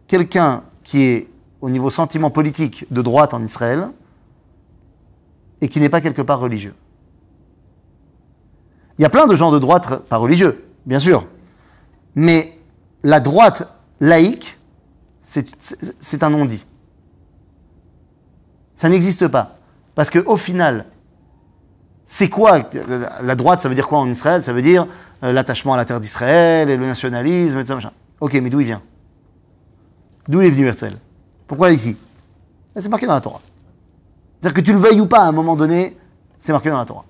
quelqu'un qui est au niveau sentiment politique de droite en Israël et qui n'est pas quelque part religieux. Il y a plein de gens de droite pas religieux, bien sûr. Mais la droite laïque, c'est- un non-dit. Ça n'existe pas. Parce qu'au final, c'est quoi La droite, ça veut dire quoi en Israël? Ça veut dire euh, l'attachement à la terre d'Israël et le nationalisme et tout ça, machin. Ok, mais d'où il vient? D'où il est venu Herzl? Pourquoi ici? C'est marqué dans la Torah. C'est-à-dire que tu le veuilles ou pas, à un moment donné, c'est marqué dans la Torah.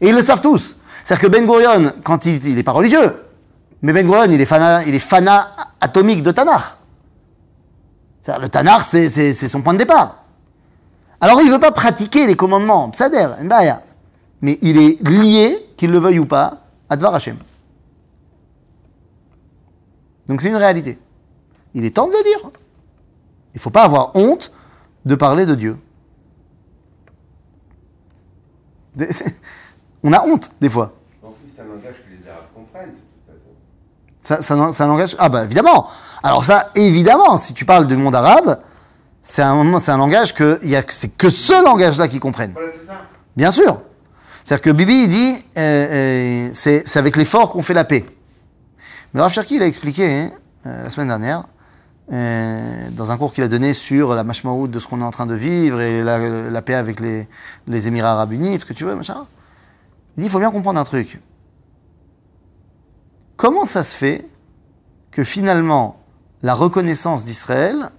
Et ils le savent tous. C'est-à-dire que Ben Gurion, quand il, il est pas religieux, mais Ben Gurion, il est fanat, il est fanat atomique de Tanakh. Le Tanakh, c'est, son point de départ. Alors il ne veut pas pratiquer les commandements, Psader. Mais il est lié, qu'il le veuille ou pas, à Dvar Hashem. Donc c'est une réalité. Il est temps de le dire. Il ne faut pas avoir honte de parler de Dieu. On a honte, des fois. En plus, c'est un langage que les Arabes comprennent, de toute façon. Ça, ça, ça langage. Ah, bah évidemment Alors, ça, évidemment, si tu parles du monde arabe, c'est un, c'est un langage que. C'est que ce langage-là qu'ils comprennent. Voilà, c'est ça. Bien sûr C'est-à-dire que Bibi, il dit euh, euh, c'est c'est avec l'effort qu'on fait la paix. Mais le Rav Cherki, il a expliqué hein, euh, la semaine dernière, dans un cours qu'il a donné sur la mashmaout de ce qu'on est en train de vivre et la, paix avec les, Émirats Arabes Unis, ce que tu veux, machin. Il dit il faut bien comprendre un truc. Comment ça se fait que finalement la reconnaissance d'Israël,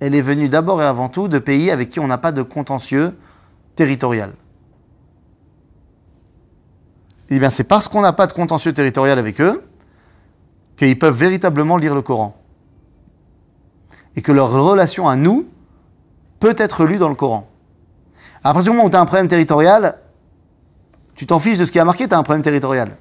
elle est venue d'abord et avant tout de pays avec qui on n'a pas de contentieux territorial? Bien, c'est parce qu'on n'a pas de contentieux territorial avec eux qu'ils peuvent véritablement lire le Coran. Et que leur relation à nous peut être lue dans le Coran. À partir du moment où tu as un problème territorial, tu t'en fiches de ce qui a marqué, tu as un problème territorial.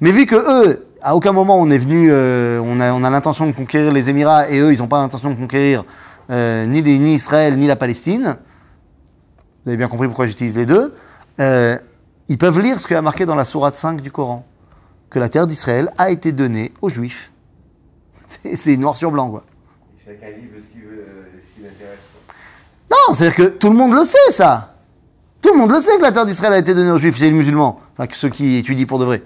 Mais vu que eux, à aucun moment on est venu, euh, on a, on a l'intention de conquérir les Émirats et eux, ils n'ont pas l'intention de conquérir euh, ni, Israël ni la Palestine, vous avez bien compris pourquoi j'utilise les deux, euh, ils peuvent lire ce qui a marqué dans la sourate 5 du Coran, que la terre d'Israël a été donnée aux Juifs. C'est noir sur blanc, quoi. Chacun lit ce qui, veut, euh, ce qui l'intéresse. Non, c'est-à-dire que tout le monde le sait, ça. Tout le monde le sait que la terre d'Israël a été donnée aux Juifs et les musulmans. Enfin, que ceux qui étudient pour de vrai.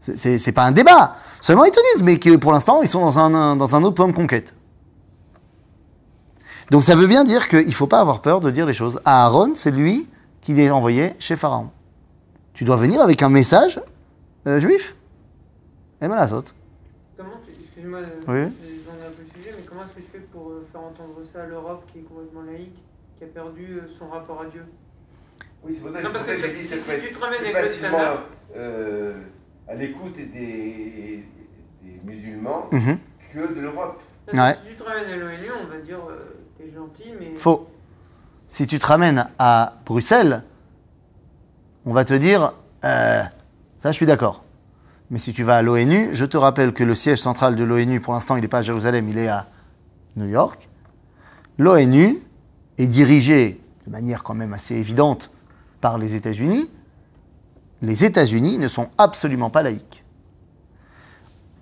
C'est- pas un débat. Seulement, ils te disent, mais que pour l'instant, ils sont dans un, dans un autre plan de conquête. Donc, ça veut bien dire qu'il ne faut pas avoir peur de dire les choses. Aaron, c'est lui qui les envoyé chez Pharaon. Tu dois venir avec un message euh, juif. Et ben la saute. Comment tu. Excuse-moi, euh, Oui. j'ai demandé un peu le sujet, mais comment est-ce que tu fais pour euh, faire entendre ça à l'Europe qui est complètement laïque, qui a perdu euh, son rapport à Dieu Oui, c'est pour ça Non, parce que c'est c'est- dit, si- si tu te ramènes facilement euh, à l'écoute des, des musulmans Mhm. que de l'Europe. Que Ouais. Si tu te ramènes à l'ONU, on va dire euh, t'es gentil, mais. Faux. Si tu te ramènes à Bruxelles, on va te dire, euh, ça je suis d'accord. Mais si tu vas à l'ONU, je te rappelle que le siège central de l'ONU, pour l'instant, il n'est pas à Jérusalem, il est à New York. L'ONU est dirigée de manière quand même assez évidente par les États-Unis. Les États-Unis ne sont absolument pas laïques.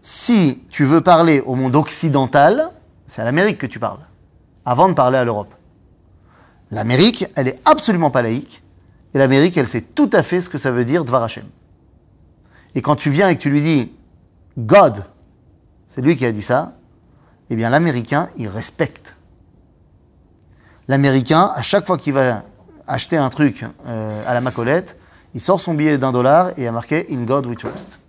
Si tu veux parler au monde occidental, c'est à l'Amérique que tu parles, avant de parler à l'Europe. L'Amérique, elle est absolument pas laïque. Et l'Amérique, elle sait tout à fait ce que ça veut dire Dvar Hashem. Et quand tu viens et que tu lui dis God, c'est lui qui a dit ça, eh bien l'Américain, il respecte. L'Américain, à chaque fois qu'il va acheter un truc euh, à la macolette, il sort son billet d'un dollar et a marqué In God we trust.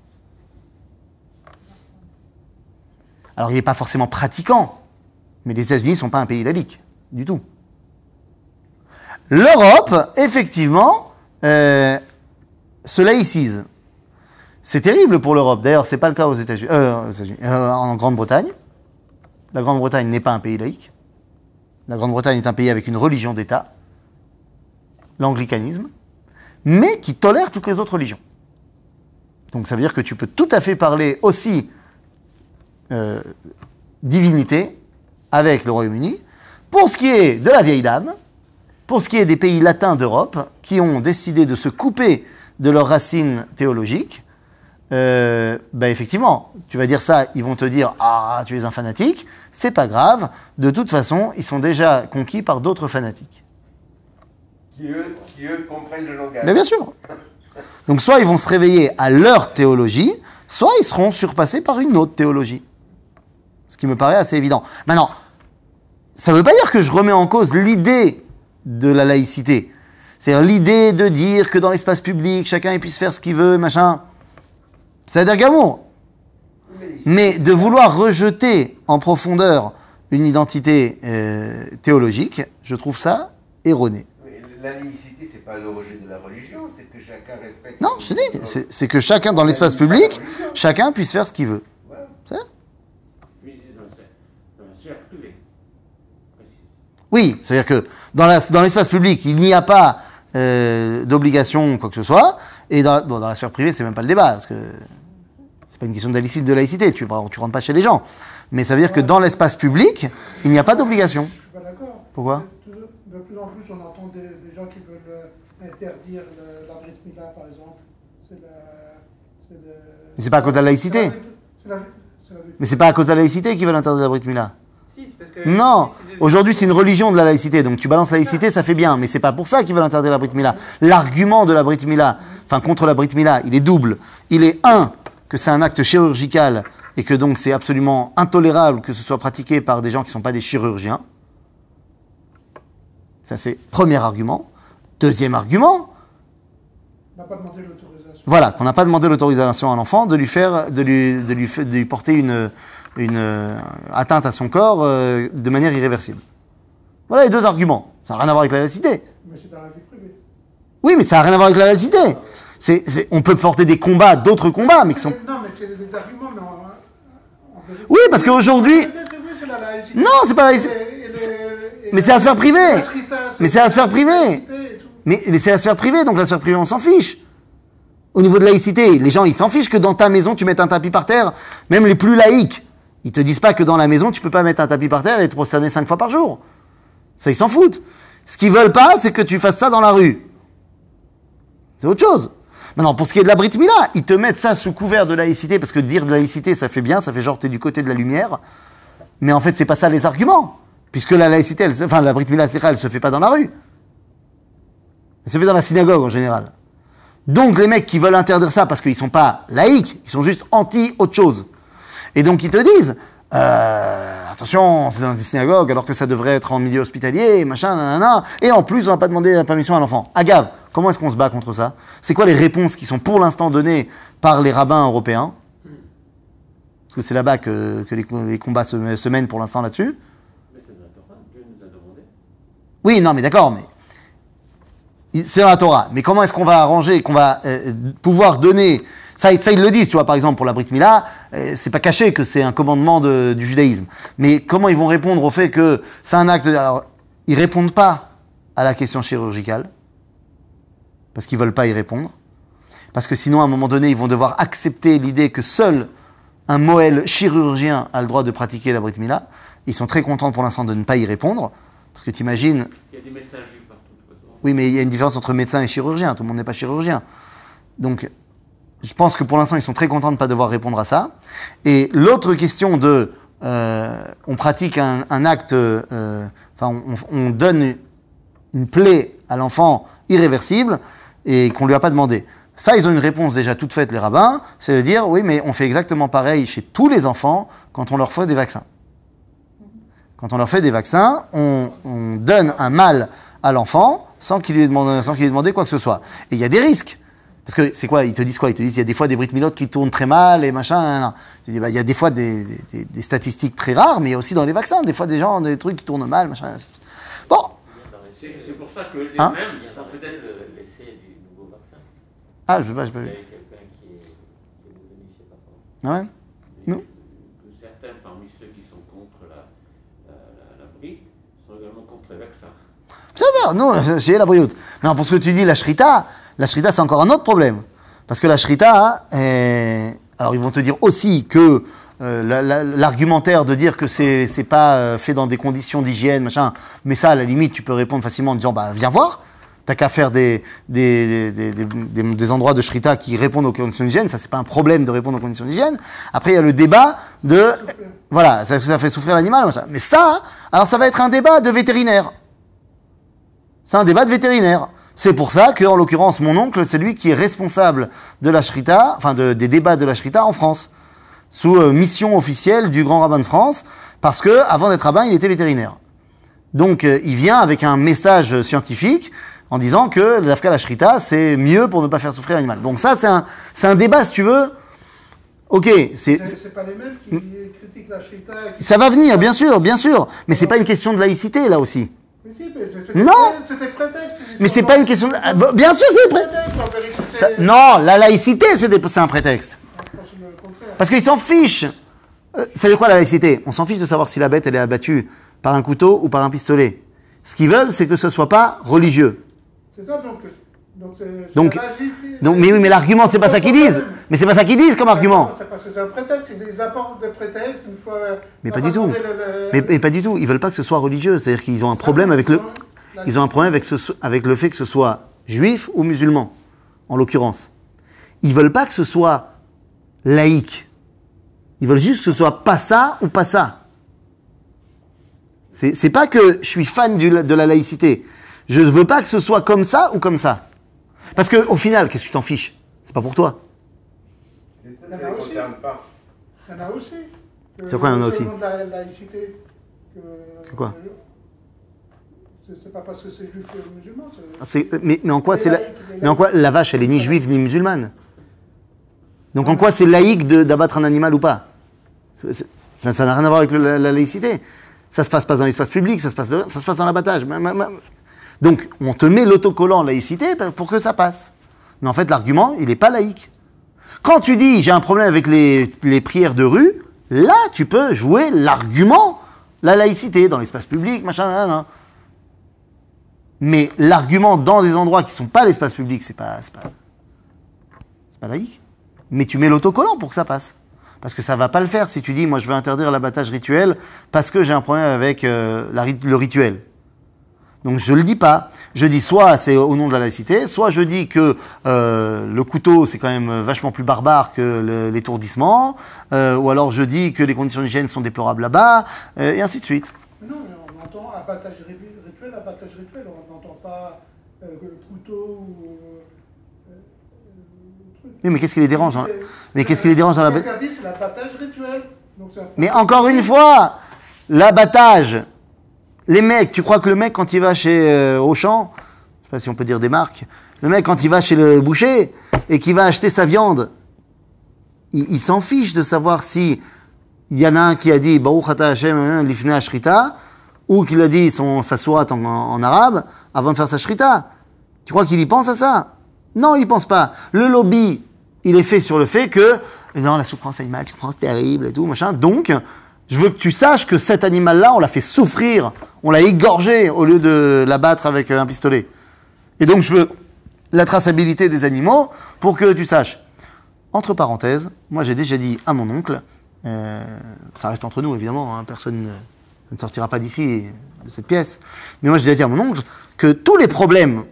Alors il n'est pas forcément pratiquant, mais les États-Unis ne sont pas un pays laïque, du tout. L'Europe, effectivement, euh, se laïcise. C'est terrible pour l'Europe. D'ailleurs, c'est pas le cas aux États-Unis, aux États-Unis, euh, en Grande-Bretagne. La Grande-Bretagne n'est pas un pays laïque. La Grande-Bretagne est un pays avec une religion d'État, l'anglicanisme, mais qui tolère toutes les autres religions. Donc ça veut dire que tu peux tout à fait parler aussi euh, divinité avec le Royaume-Uni. Pour ce qui est de la vieille dame, pour ce qui est des pays latins d'Europe, qui ont décidé de se couper de leurs racines théologiques, euh, ben effectivement, tu vas dire ça, ils vont te dire Ah, tu es un fanatique. C'est pas grave. De toute façon, ils sont déjà conquis par d'autres fanatiques. Qui eux, qui eux comprennent le langage. Mais bien sûr. Donc, soit ils vont se réveiller à leur théologie, soit ils seront surpassés par une autre théologie. Ce qui me paraît assez évident. Maintenant, ça ne veut pas dire que je remets en cause l'idée de la laïcité. C'est-à-dire l'idée de dire que dans l'espace public, chacun puisse faire ce qu'il veut, machin. C'est à dire Mais de vouloir rejeter en profondeur une identité euh, théologique, je trouve ça erroné. Mais la laïcité, c'est pas le rejet de la religion, c'est que chacun respecte. Non, je te dis, c'est- que chacun dans l'espace public, chacun puisse faire ce qu'il veut. Voilà. C'est ça Oui, dans la sphère- dans la sphère privée. Précise. Oui, c'est-à-dire que dans l'espace public, il n'y a pas euh, d'obligation ou quoi que ce soit, et dans, la- bon, dans la sphère privée, c'est même pas le débat, parce que c'est pas une question de laïcité, de laïcité, tu, tu rentres pas chez les gens. Mais ça veut dire que dans l'espace public, il n'y a pas d'obligation. Je suis pas d'accord. Pourquoi de, plus en plus, on entend des, des gens qui veulent euh, interdire la Brit Mila, par exemple. C'est Mais c'est pas à cause de la laïcité. La- la- la- Mais c'est pas à cause de la laïcité qu'ils veulent interdire la Brit Mila. Non, aujourd'hui c'est une religion de la laïcité, donc tu balances la laïcité, ça fait bien, mais c'est pas pour ça qu'ils veulent interdire la Brit Mila. L'argument de la Brit Mila, enfin contre la Brit Mila, il est double. Il est un, que c'est un acte chirurgical et que donc c'est absolument intolérable que ce soit pratiqué par des gens qui ne sont pas des chirurgiens. Ça c'est premier argument. Deuxième argument, On n'a pas demandé l'autorisation. voilà, qu'on n'a pas demandé l'autorisation à l'enfant de lui faire, de lui, de lui, fa- de lui porter une, une euh, atteinte à son corps euh, de manière irréversible. Voilà les deux arguments. Ça n'a rien à voir avec la laïcité. Mais c'est dans la vie privée. Oui, mais ça n'a rien à voir avec la laïcité. On peut porter des combats, d'autres combats, mais qui sont. Non, mais c'est des arguments. Oui, parce qu'aujourd'hui. Non, c'est pas la laïcité. Mais c'est la sphère privée. Mais c'est la sphère privée. Mais, mais c'est la sphère privée, donc la sphère privée, on s'en fiche. Au niveau de laïcité, les gens, ils s'en fichent que dans ta maison, tu mettes un tapis par terre, même les plus laïcs. Ils te disent pas que dans la maison, tu peux pas mettre un tapis par terre et te prosterner cinq fois par jour. Ça, ils s'en foutent. Ce qu'ils veulent pas, c'est que tu fasses ça dans la rue. C'est autre chose. Maintenant, pour ce qui est de la Brit Mila, ils te mettent ça sous couvert de laïcité, parce que dire de laïcité, ça fait bien, ça fait genre t'es du côté de la lumière. Mais en fait, c'est pas ça les arguments. Puisque la laïcité, elle, enfin, la Brit Mila, elle se fait pas dans la rue. Elle se fait dans la synagogue en général. Donc les mecs qui veulent interdire ça parce qu'ils sont pas laïcs, ils sont juste anti autre chose. Et donc ils te disent euh, attention, c'est dans des synagogues alors que ça devrait être en milieu hospitalier, machin, nanana. Et en plus, on va pas demander la permission à l'enfant. Agave, comment est-ce qu'on se bat contre ça? C'est quoi les réponses qui sont pour l'instant données par les rabbins européens? Parce que c'est là-bas que, que les, les combats se, se mènent pour l'instant là-dessus. Demandé. Oui, non, mais d'accord, mais c'est dans la Torah. Mais comment est-ce qu'on va arranger, qu'on va euh, pouvoir donner ça, ça, ils le disent, tu vois, par exemple, pour la Brit Mila, euh, c'est pas caché que c'est un commandement de- du judaïsme. Mais comment ils vont répondre au fait que c'est un acte. de- Alors, ils répondent pas à la question chirurgicale, parce qu'ils veulent pas y répondre. Parce que sinon, à un moment donné, ils vont devoir accepter l'idée que seul un Moël chirurgien a le droit de pratiquer la Brit Mila. Ils sont très contents pour l'instant de ne pas y répondre. Parce que tu imagines, Il y a des médecins juifs partout. oui, mais il y a une différence entre médecin et chirurgien. Tout le monde n'est pas chirurgien. Donc, je pense que pour l'instant, ils sont très contents de ne pas devoir répondre à ça. Et l'autre question de, euh, on pratique un, acte, euh, enfin, on, on donne une plaie à l'enfant irréversible et qu'on lui a pas demandé. Ça, ils ont une réponse déjà toute faite, les rabbins, c'est de dire, oui, mais on fait exactement pareil chez tous les enfants quand on leur fait des vaccins. Quand on leur fait des vaccins, on, on donne un mal à l'enfant sans qu'il lui, ait demandé- sans qu'il ait demandé quoi que ce soit. Et il y a des risques. Parce que c'est quoi Ils te disent quoi? Ils te disent il y a des fois des briques milotes qui tournent très mal et machin. nan. Tu dis, bah, il y a des fois des, des- des- statistiques très rares, mais il y a aussi dans les vaccins, des fois des gens, des trucs qui tournent mal, machin. Bon, C'est pour ça que les Hein? mêmes Il y a peut-être. le- l'essai du nouveau vaccin. ah, je veux pas, je peux. C'est quelqu'un qui est, qui est devenu, je sais pas quoi. Ah ouais? Non. que certains parmi ceux qui sont contre la, la, la, la brite sont également contre les vaccins. Ça va, non, c'est la brioute. Non, pour ce que tu dis, la shrita, la shrita, c'est encore un autre problème. Parce que la shrita, euh, alors ils vont te dire aussi que euh, la- la- l'argumentaire de dire que c'est pas euh, fait dans des conditions d'hygiène, machin, mais ça, à la limite, tu peux répondre facilement en disant, bah, viens voir. T'as qu'à faire des, endroits de shrita qui répondent aux conditions d'hygiène. Ça, c'est pas un problème de répondre aux conditions d'hygiène. Après, il y a le débat de, voilà, ça, ça fait souffrir l'animal. Mais ça, alors ça va être un débat de vétérinaire. C'est un débat de vétérinaire. C'est pour ça que, en l'occurrence, mon oncle, c'est lui qui est responsable de la shrita, enfin de- des débats de la shrita en France, sous euh, mission officielle du grand rabbin de France, parce que avant d'être rabbin, il était vétérinaire. Donc, euh, il vient avec un message scientifique en disant que l'afka la shrita, c'est mieux pour ne pas faire souffrir l'animal. Donc ça, c'est un, c'est un débat, si tu veux. Ok, c'est, pas les mêmes qui critiquent la shrita. qui- ça va venir, bien sûr, bien sûr. Mais c'est pas une question de laïcité là aussi. Mais si, mais c'est- c'était Non. C'était prétexte. Mais c'est pas une question de... ah, bah, Bien sûr, c'est pré- prétexte. C'est Non, la laïcité, c'est des- un prétexte. contraire. Parce qu'ils s'en fichent. Ça veut dire quoi la laïcité? On s'en fiche de savoir si la bête elle est abattue par un couteau ou par un pistolet. Ce qu'ils veulent, c'est que ce soit pas religieux. C'est ça, donc. Donc, c'est Donc- mais oui, mais l'argument, c'est pas ça qu'ils disent. Mais c'est pas ça qu'ils disent comme argument. C'est parce que c'est un prétexte. Ils apportent des prétextes une fois. Mais pas du tout. demandé le- le- Mais, mais pas du tout. Ils veulent pas que ce soit religieux. C'est-à-dire qu'ils ont un problème avec le. Ils ont un problème avec, ce- avec le fait que ce soit juif ou musulman, en l'occurrence. Ils veulent pas que ce soit laïque. Ils veulent juste que ce soit pas ça ou pas ça. C'est pas que je suis fan du- de la laïcité. Je ne veux pas que ce soit comme ça ou comme ça. Parce que au final, qu'est-ce que tu t'en fiches? C'est pas pour toi. Ça, Il y en a aussi. concerne pas. Il y en a aussi. C'est quoi, il y en a aussi la laïcité. C'est quoi? C'est c'est pas parce que c'est juif ou musulman. c'est- C'est- Mais, mais en quoi c'est la... Mais en quoi la vache, elle est ni juive ni musulmane? Donc en quoi c'est laïque d'abattre un animal ou pas? Ça n'a rien à voir avec la, la laïcité. Ça se passe pas dans l'espace public, ça se passe, de- ça se passe dans l'abattage. Donc on te met l'autocollant laïcité pour que ça passe. Mais en fait l'argument, il n'est pas laïque. Quand tu dis j'ai un problème avec les, prières de rue, là tu peux jouer l'argument, la laïcité dans l'espace public, machin, nan, nan. Mais l'argument dans des endroits qui sont pas l'espace public, c'est pas, pas, laïque. Mais tu mets l'autocollant pour que ça passe. Parce que ça va pas le faire si tu dis, moi je veux interdire l'abattage rituel parce que j'ai un problème avec euh, le rituel. Donc je le dis pas. Je dis soit c'est au nom de la laïcité, soit je dis que euh, le couteau c'est quand même vachement plus barbare que l'étourdissement, euh, ou alors je dis que les conditions d'hygiène sont déplorables là-bas, euh, et ainsi de suite. Non, mais on entend abattage ri- rituel, abattage rituel. On n'entend pas couteau ou. Oui, mais qu'est-ce qui les dérange hein? Mais qu'est-ce qui les dérange dans la interdit, c'est l'abattage rituel. Donc, Mais encore une fois, l'abattage. Les mecs, tu crois que le mec, quand il va chez euh, Auchan, je sais pas si on peut dire des marques, le mec, quand il va chez le boucher et qu'il va acheter sa viande, il, s'en fiche de savoir si il y en a un qui a dit Baruch Hashem lifnei ashrita ou qu'il a dit son, sa sourate en, arabe avant de faire sa shrita. Tu crois qu'il y pense à ça? Non, il pense pas. Le lobby, il est fait sur le fait que non, la souffrance animale, comprends, c'est terrible et tout, machin. Donc, je veux que tu saches que cet animal-là, on l'a fait souffrir, on l'a égorgé au lieu de l'abattre avec un pistolet. Et donc, je veux la traçabilité des animaux pour que tu saches. Entre parenthèses, moi j'ai déjà dit à mon oncle, euh, ça reste entre nous évidemment, hein, personne ne, sortira pas d'ici, de cette pièce, mais moi j'ai déjà dit à mon oncle que tous les problèmes,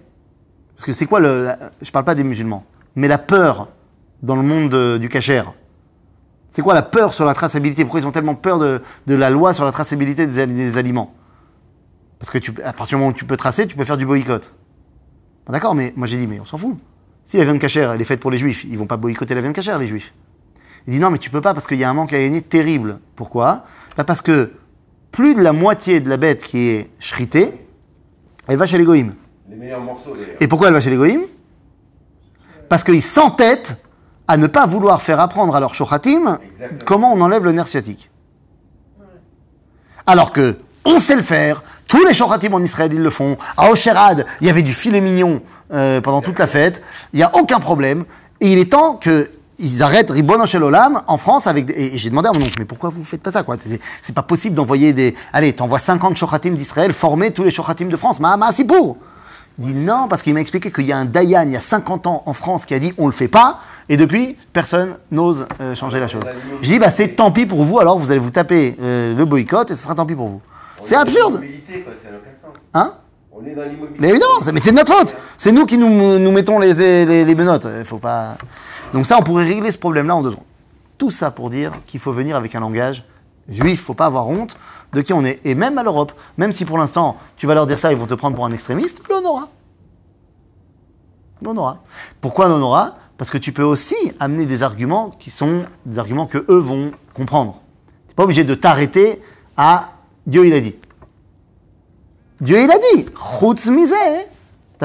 parce que c'est quoi le. la- je parle pas des musulmans, mais la peur dans le monde de- du cachère. C'est quoi la peur sur la traçabilité? Pourquoi ils ont tellement peur de, de la loi sur la traçabilité des, des aliments? Parce que tu, à partir du moment où tu peux tracer, tu peux faire du boycott. Bon, D'accord, mais moi j'ai dit, mais on s'en fout. Si la viande cachère, elle est faite pour les juifs, ils vont pas boycotter la viande cachère, les juifs. Il dit non, mais tu peux pas parce qu'il y a un manque à gagner terrible. Pourquoi? Bah, Parce que plus de la moitié de la bête qui est shritée, elle va chez les goïms. Les meilleurs morceaux. Et pourquoi elle va chez les goïms? Parce qu'ils s'entêtent à ne pas vouloir faire apprendre à leur shochatim comment on enlève le nerf sciatique. Alors que on sait le faire, tous les shochatim en Israël ils le font. À Osherad, il y avait du filet mignon euh, pendant toute la fête, il n'y a aucun problème. Et il est temps que ils arrêtent Ribbon Shel Olam en France avec des- et, j'ai demandé à mon oncle mais pourquoi vous faites pas ça quoi? C'est, pas possible d'envoyer des allez t'envoies 50 shochatim d'Israël former tous les shochatim de France ma ma c'est pour dit non, parce qu'il m'a expliqué qu'il y a un Dayan, il y a 50 ans en France, qui a dit on le fait pas, et depuis, personne n'ose euh, changer la chose. Je dis, bah c'est tant pis pour vous, alors vous allez vous taper euh, le boycott, et ce sera tant pis pour vous. C'est absurde. Hein? On est dans. Mais évidemment, mais c'est de notre faute C'est nous qui nous, nous mettons les, les, les menottes, il faut pas... Donc ça, on pourrait régler ce problème-là en deux secondes. Tout ça pour dire qu'il faut venir avec un langage juif, faut pas avoir honte de qui on est. Et même à l'Europe, même si pour l'instant, tu vas leur dire ça, ils vont te prendre pour un extrémiste, l'honora. L'honora. Pourquoi l'honora Parce que tu peux aussi amener des arguments qui sont des arguments que eux vont comprendre. Tu n'es pas obligé de t'arrêter à Dieu il a dit. Dieu il a dit.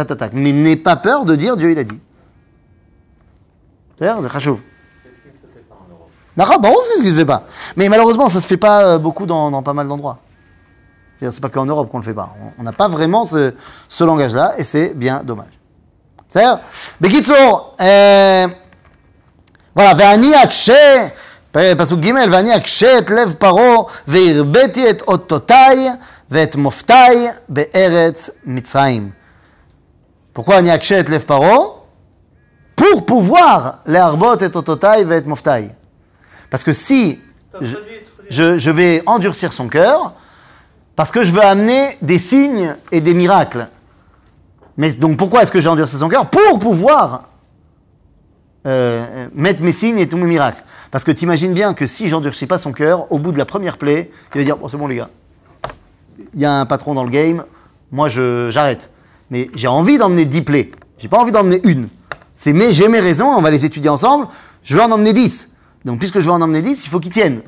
Tac. Mais n'aie pas peur de dire Dieu il a dit. C'est-à-dire, c'est chachouv. C'est ce qui ne se fait pas en Europe. D'accord, bon, c'est ce qui se fait pas. Mais malheureusement, ça se fait pas euh, beaucoup dans, dans pas mal d'endroits. Je veux dire, C'est pas qu'en Europe qu'on le fait pas. On- On n'a pas vraiment ce, ce langage-là, et c'est bien dommage. C'est-à-dire, בקיצור, אה, voilà, ואני אקשה, פ- פסוק ג', ואני אקשה את לב פרעה, והרביתי את אותותיי ואת מופתיי בארץ מצרים. Pourquoi אני אקשה את לב פרעה? Pour pouvoir להרבות את אותותיי ואת מופתיי. Parce que si je, vais endurcir son cœur, parce que je veux amener des signes et des miracles. Mais donc pourquoi est-ce que j'ai endurci son cœur Pour pouvoir euh, euh, mettre mes signes et tous mes miracles. Parce que tu imagines bien que si j'endurcis pas son cœur, au bout de la première plaie, il va dire bon, c'est bon les gars, il y a un patron dans le game, moi j'arrête. Mais j'ai envie d'emmener 10 plaies, j'ai pas envie d'emmener une. C'est mais j'ai mes raisons, on va les étudier ensemble, je veux en emmener 10. Donc, puisque je vais en emmener 10, il faut qu'ils tiennent.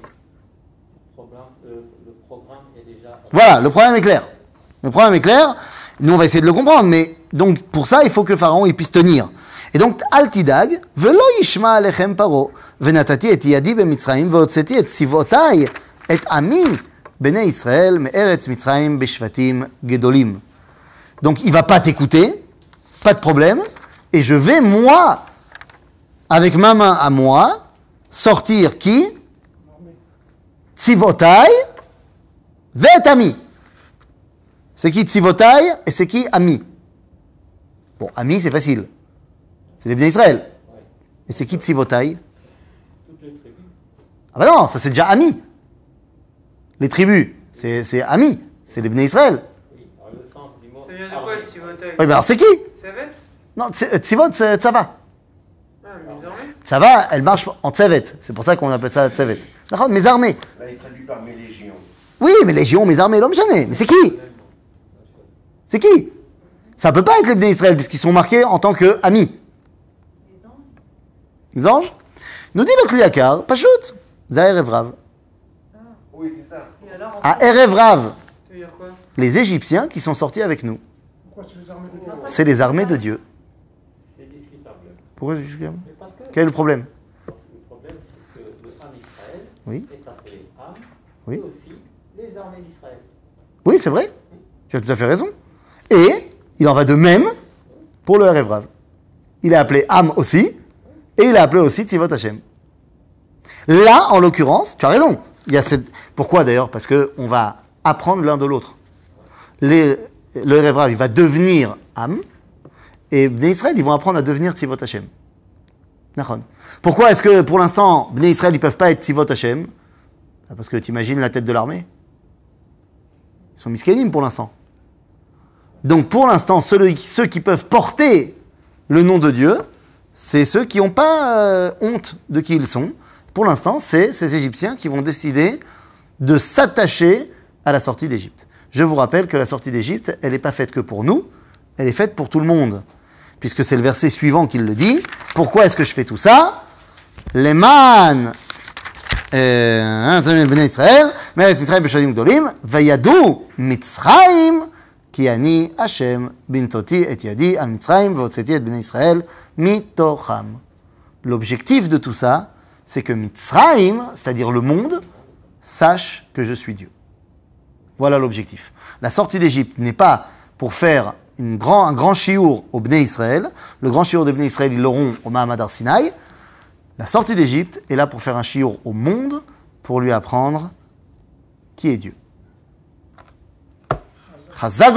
Est déjà... Voilà, le problème est clair. Le problème est clair. Nous, on va essayer de le comprendre, mais donc pour ça, il faut que Pharaon il puisse tenir. Et donc, Altidag, velo yishma alechem paro, venatati et yadi bemitzraim, veotseti et sivotai, et ami, bene Israël, me'eretz mitzraim, beshvatim, gedolim. Donc, il va pas t'écouter, pas de problème, et je vais, moi, avec ma main à moi, sortir qui? Tzivotay Vet ami. C'est qui Tzivotai et c'est qui Ami? Bon, Ami, c'est facile. C'est les bien Israël. Et c'est qui Tzivotai Toutes les tribus. Ah bah non, ça c'est déjà Ami. Les tribus, c'est c'est Ami. C'est les Bnei Israël. Oui, dans le sens du mot. Ça vient de armée. quoi, Tsivotai Oui, ben alors c'est qui? Non, Tsi- euh, Tzivot, c'est Tzava. Ah, mes armées Tzava, elle marche en Tzevet. C'est pour ça qu'on appelle ça. D'accord Mes armées. Là, il traduit par mes légions. Oui, mais légion, mes armées, l'homme gêné. Mais c'est qui? C'est qui? Ça peut pas être les Bnei Israël puisqu'ils sont marqués en tant que amis. Les anges? Nous dit le Kliyakar, Pachout, Zaerev Rav. Oui, c'est ça. Et alors, on- À Erev Rav, Ça veut dire quoi? Les Égyptiens qui sont sortis avec nous, Pourquoi c'est les armées de Dieu c'est les armées de Dieu. C'est discutable. Pourquoi parce que, Quel est le problème le problème, c'est que le Ham Israël Oui. est appelé Ham Oui. et aussi les armées d'Israël. Oui, c'est vrai. Tu as tout à fait raison. Et il en va de même pour le Erev Rav. Il est appelé Am aussi, et il est appelé aussi Tzivot Hashem. Là, en l'occurrence, tu as raison. Il y a cette... Pourquoi d'ailleurs? Parce qu'on va apprendre l'un de l'autre. Les- Le Erev Rav, il va devenir Am, et Bnei Israël, ils vont apprendre à devenir Tzivot Hashem. Pourquoi est-ce que pour l'instant, Bnei Israël, ils peuvent pas être Tzivot Hashem? Ah, Parce que tu imagines la tête de l'armée ils sont miskénim pour l'instant. Donc pour l'instant, ceux, ceux qui peuvent porter le nom de Dieu, c'est ceux qui n'ont pas euh, honte de qui ils sont. Pour l'instant, c'est ces Égyptiens qui vont décider de s'attacher à la sortie d'Égypte. Je vous rappelle que la sortie d'Égypte, elle n'est pas faite que pour nous, elle est faite pour tout le monde Puisque c'est le verset suivant qui le dit. Pourquoi est-ce que je fais tout ça Les man בני ישראל, מארץ מצרים בשדים גדולים, וידעו מצרים כי אני השם בנתותי את ידי על מצרים והוצאתי את בני ישראל מתוכם. L'objectif de tout ça, c'est que Mitzrayim, c'est-à-dire le monde, sache que je suis Dieu. Voilà l'objectif. La sortie d'Égypte n'est pas pour faire un grand chiour au Bnei Israël. Le grand chiour des Bnei Israël, ils l'auront au Mahamad Arsinaï. La sortie d'Égypte est là pour faire un chiour au monde, pour lui apprendre qui est Dieu. Chazak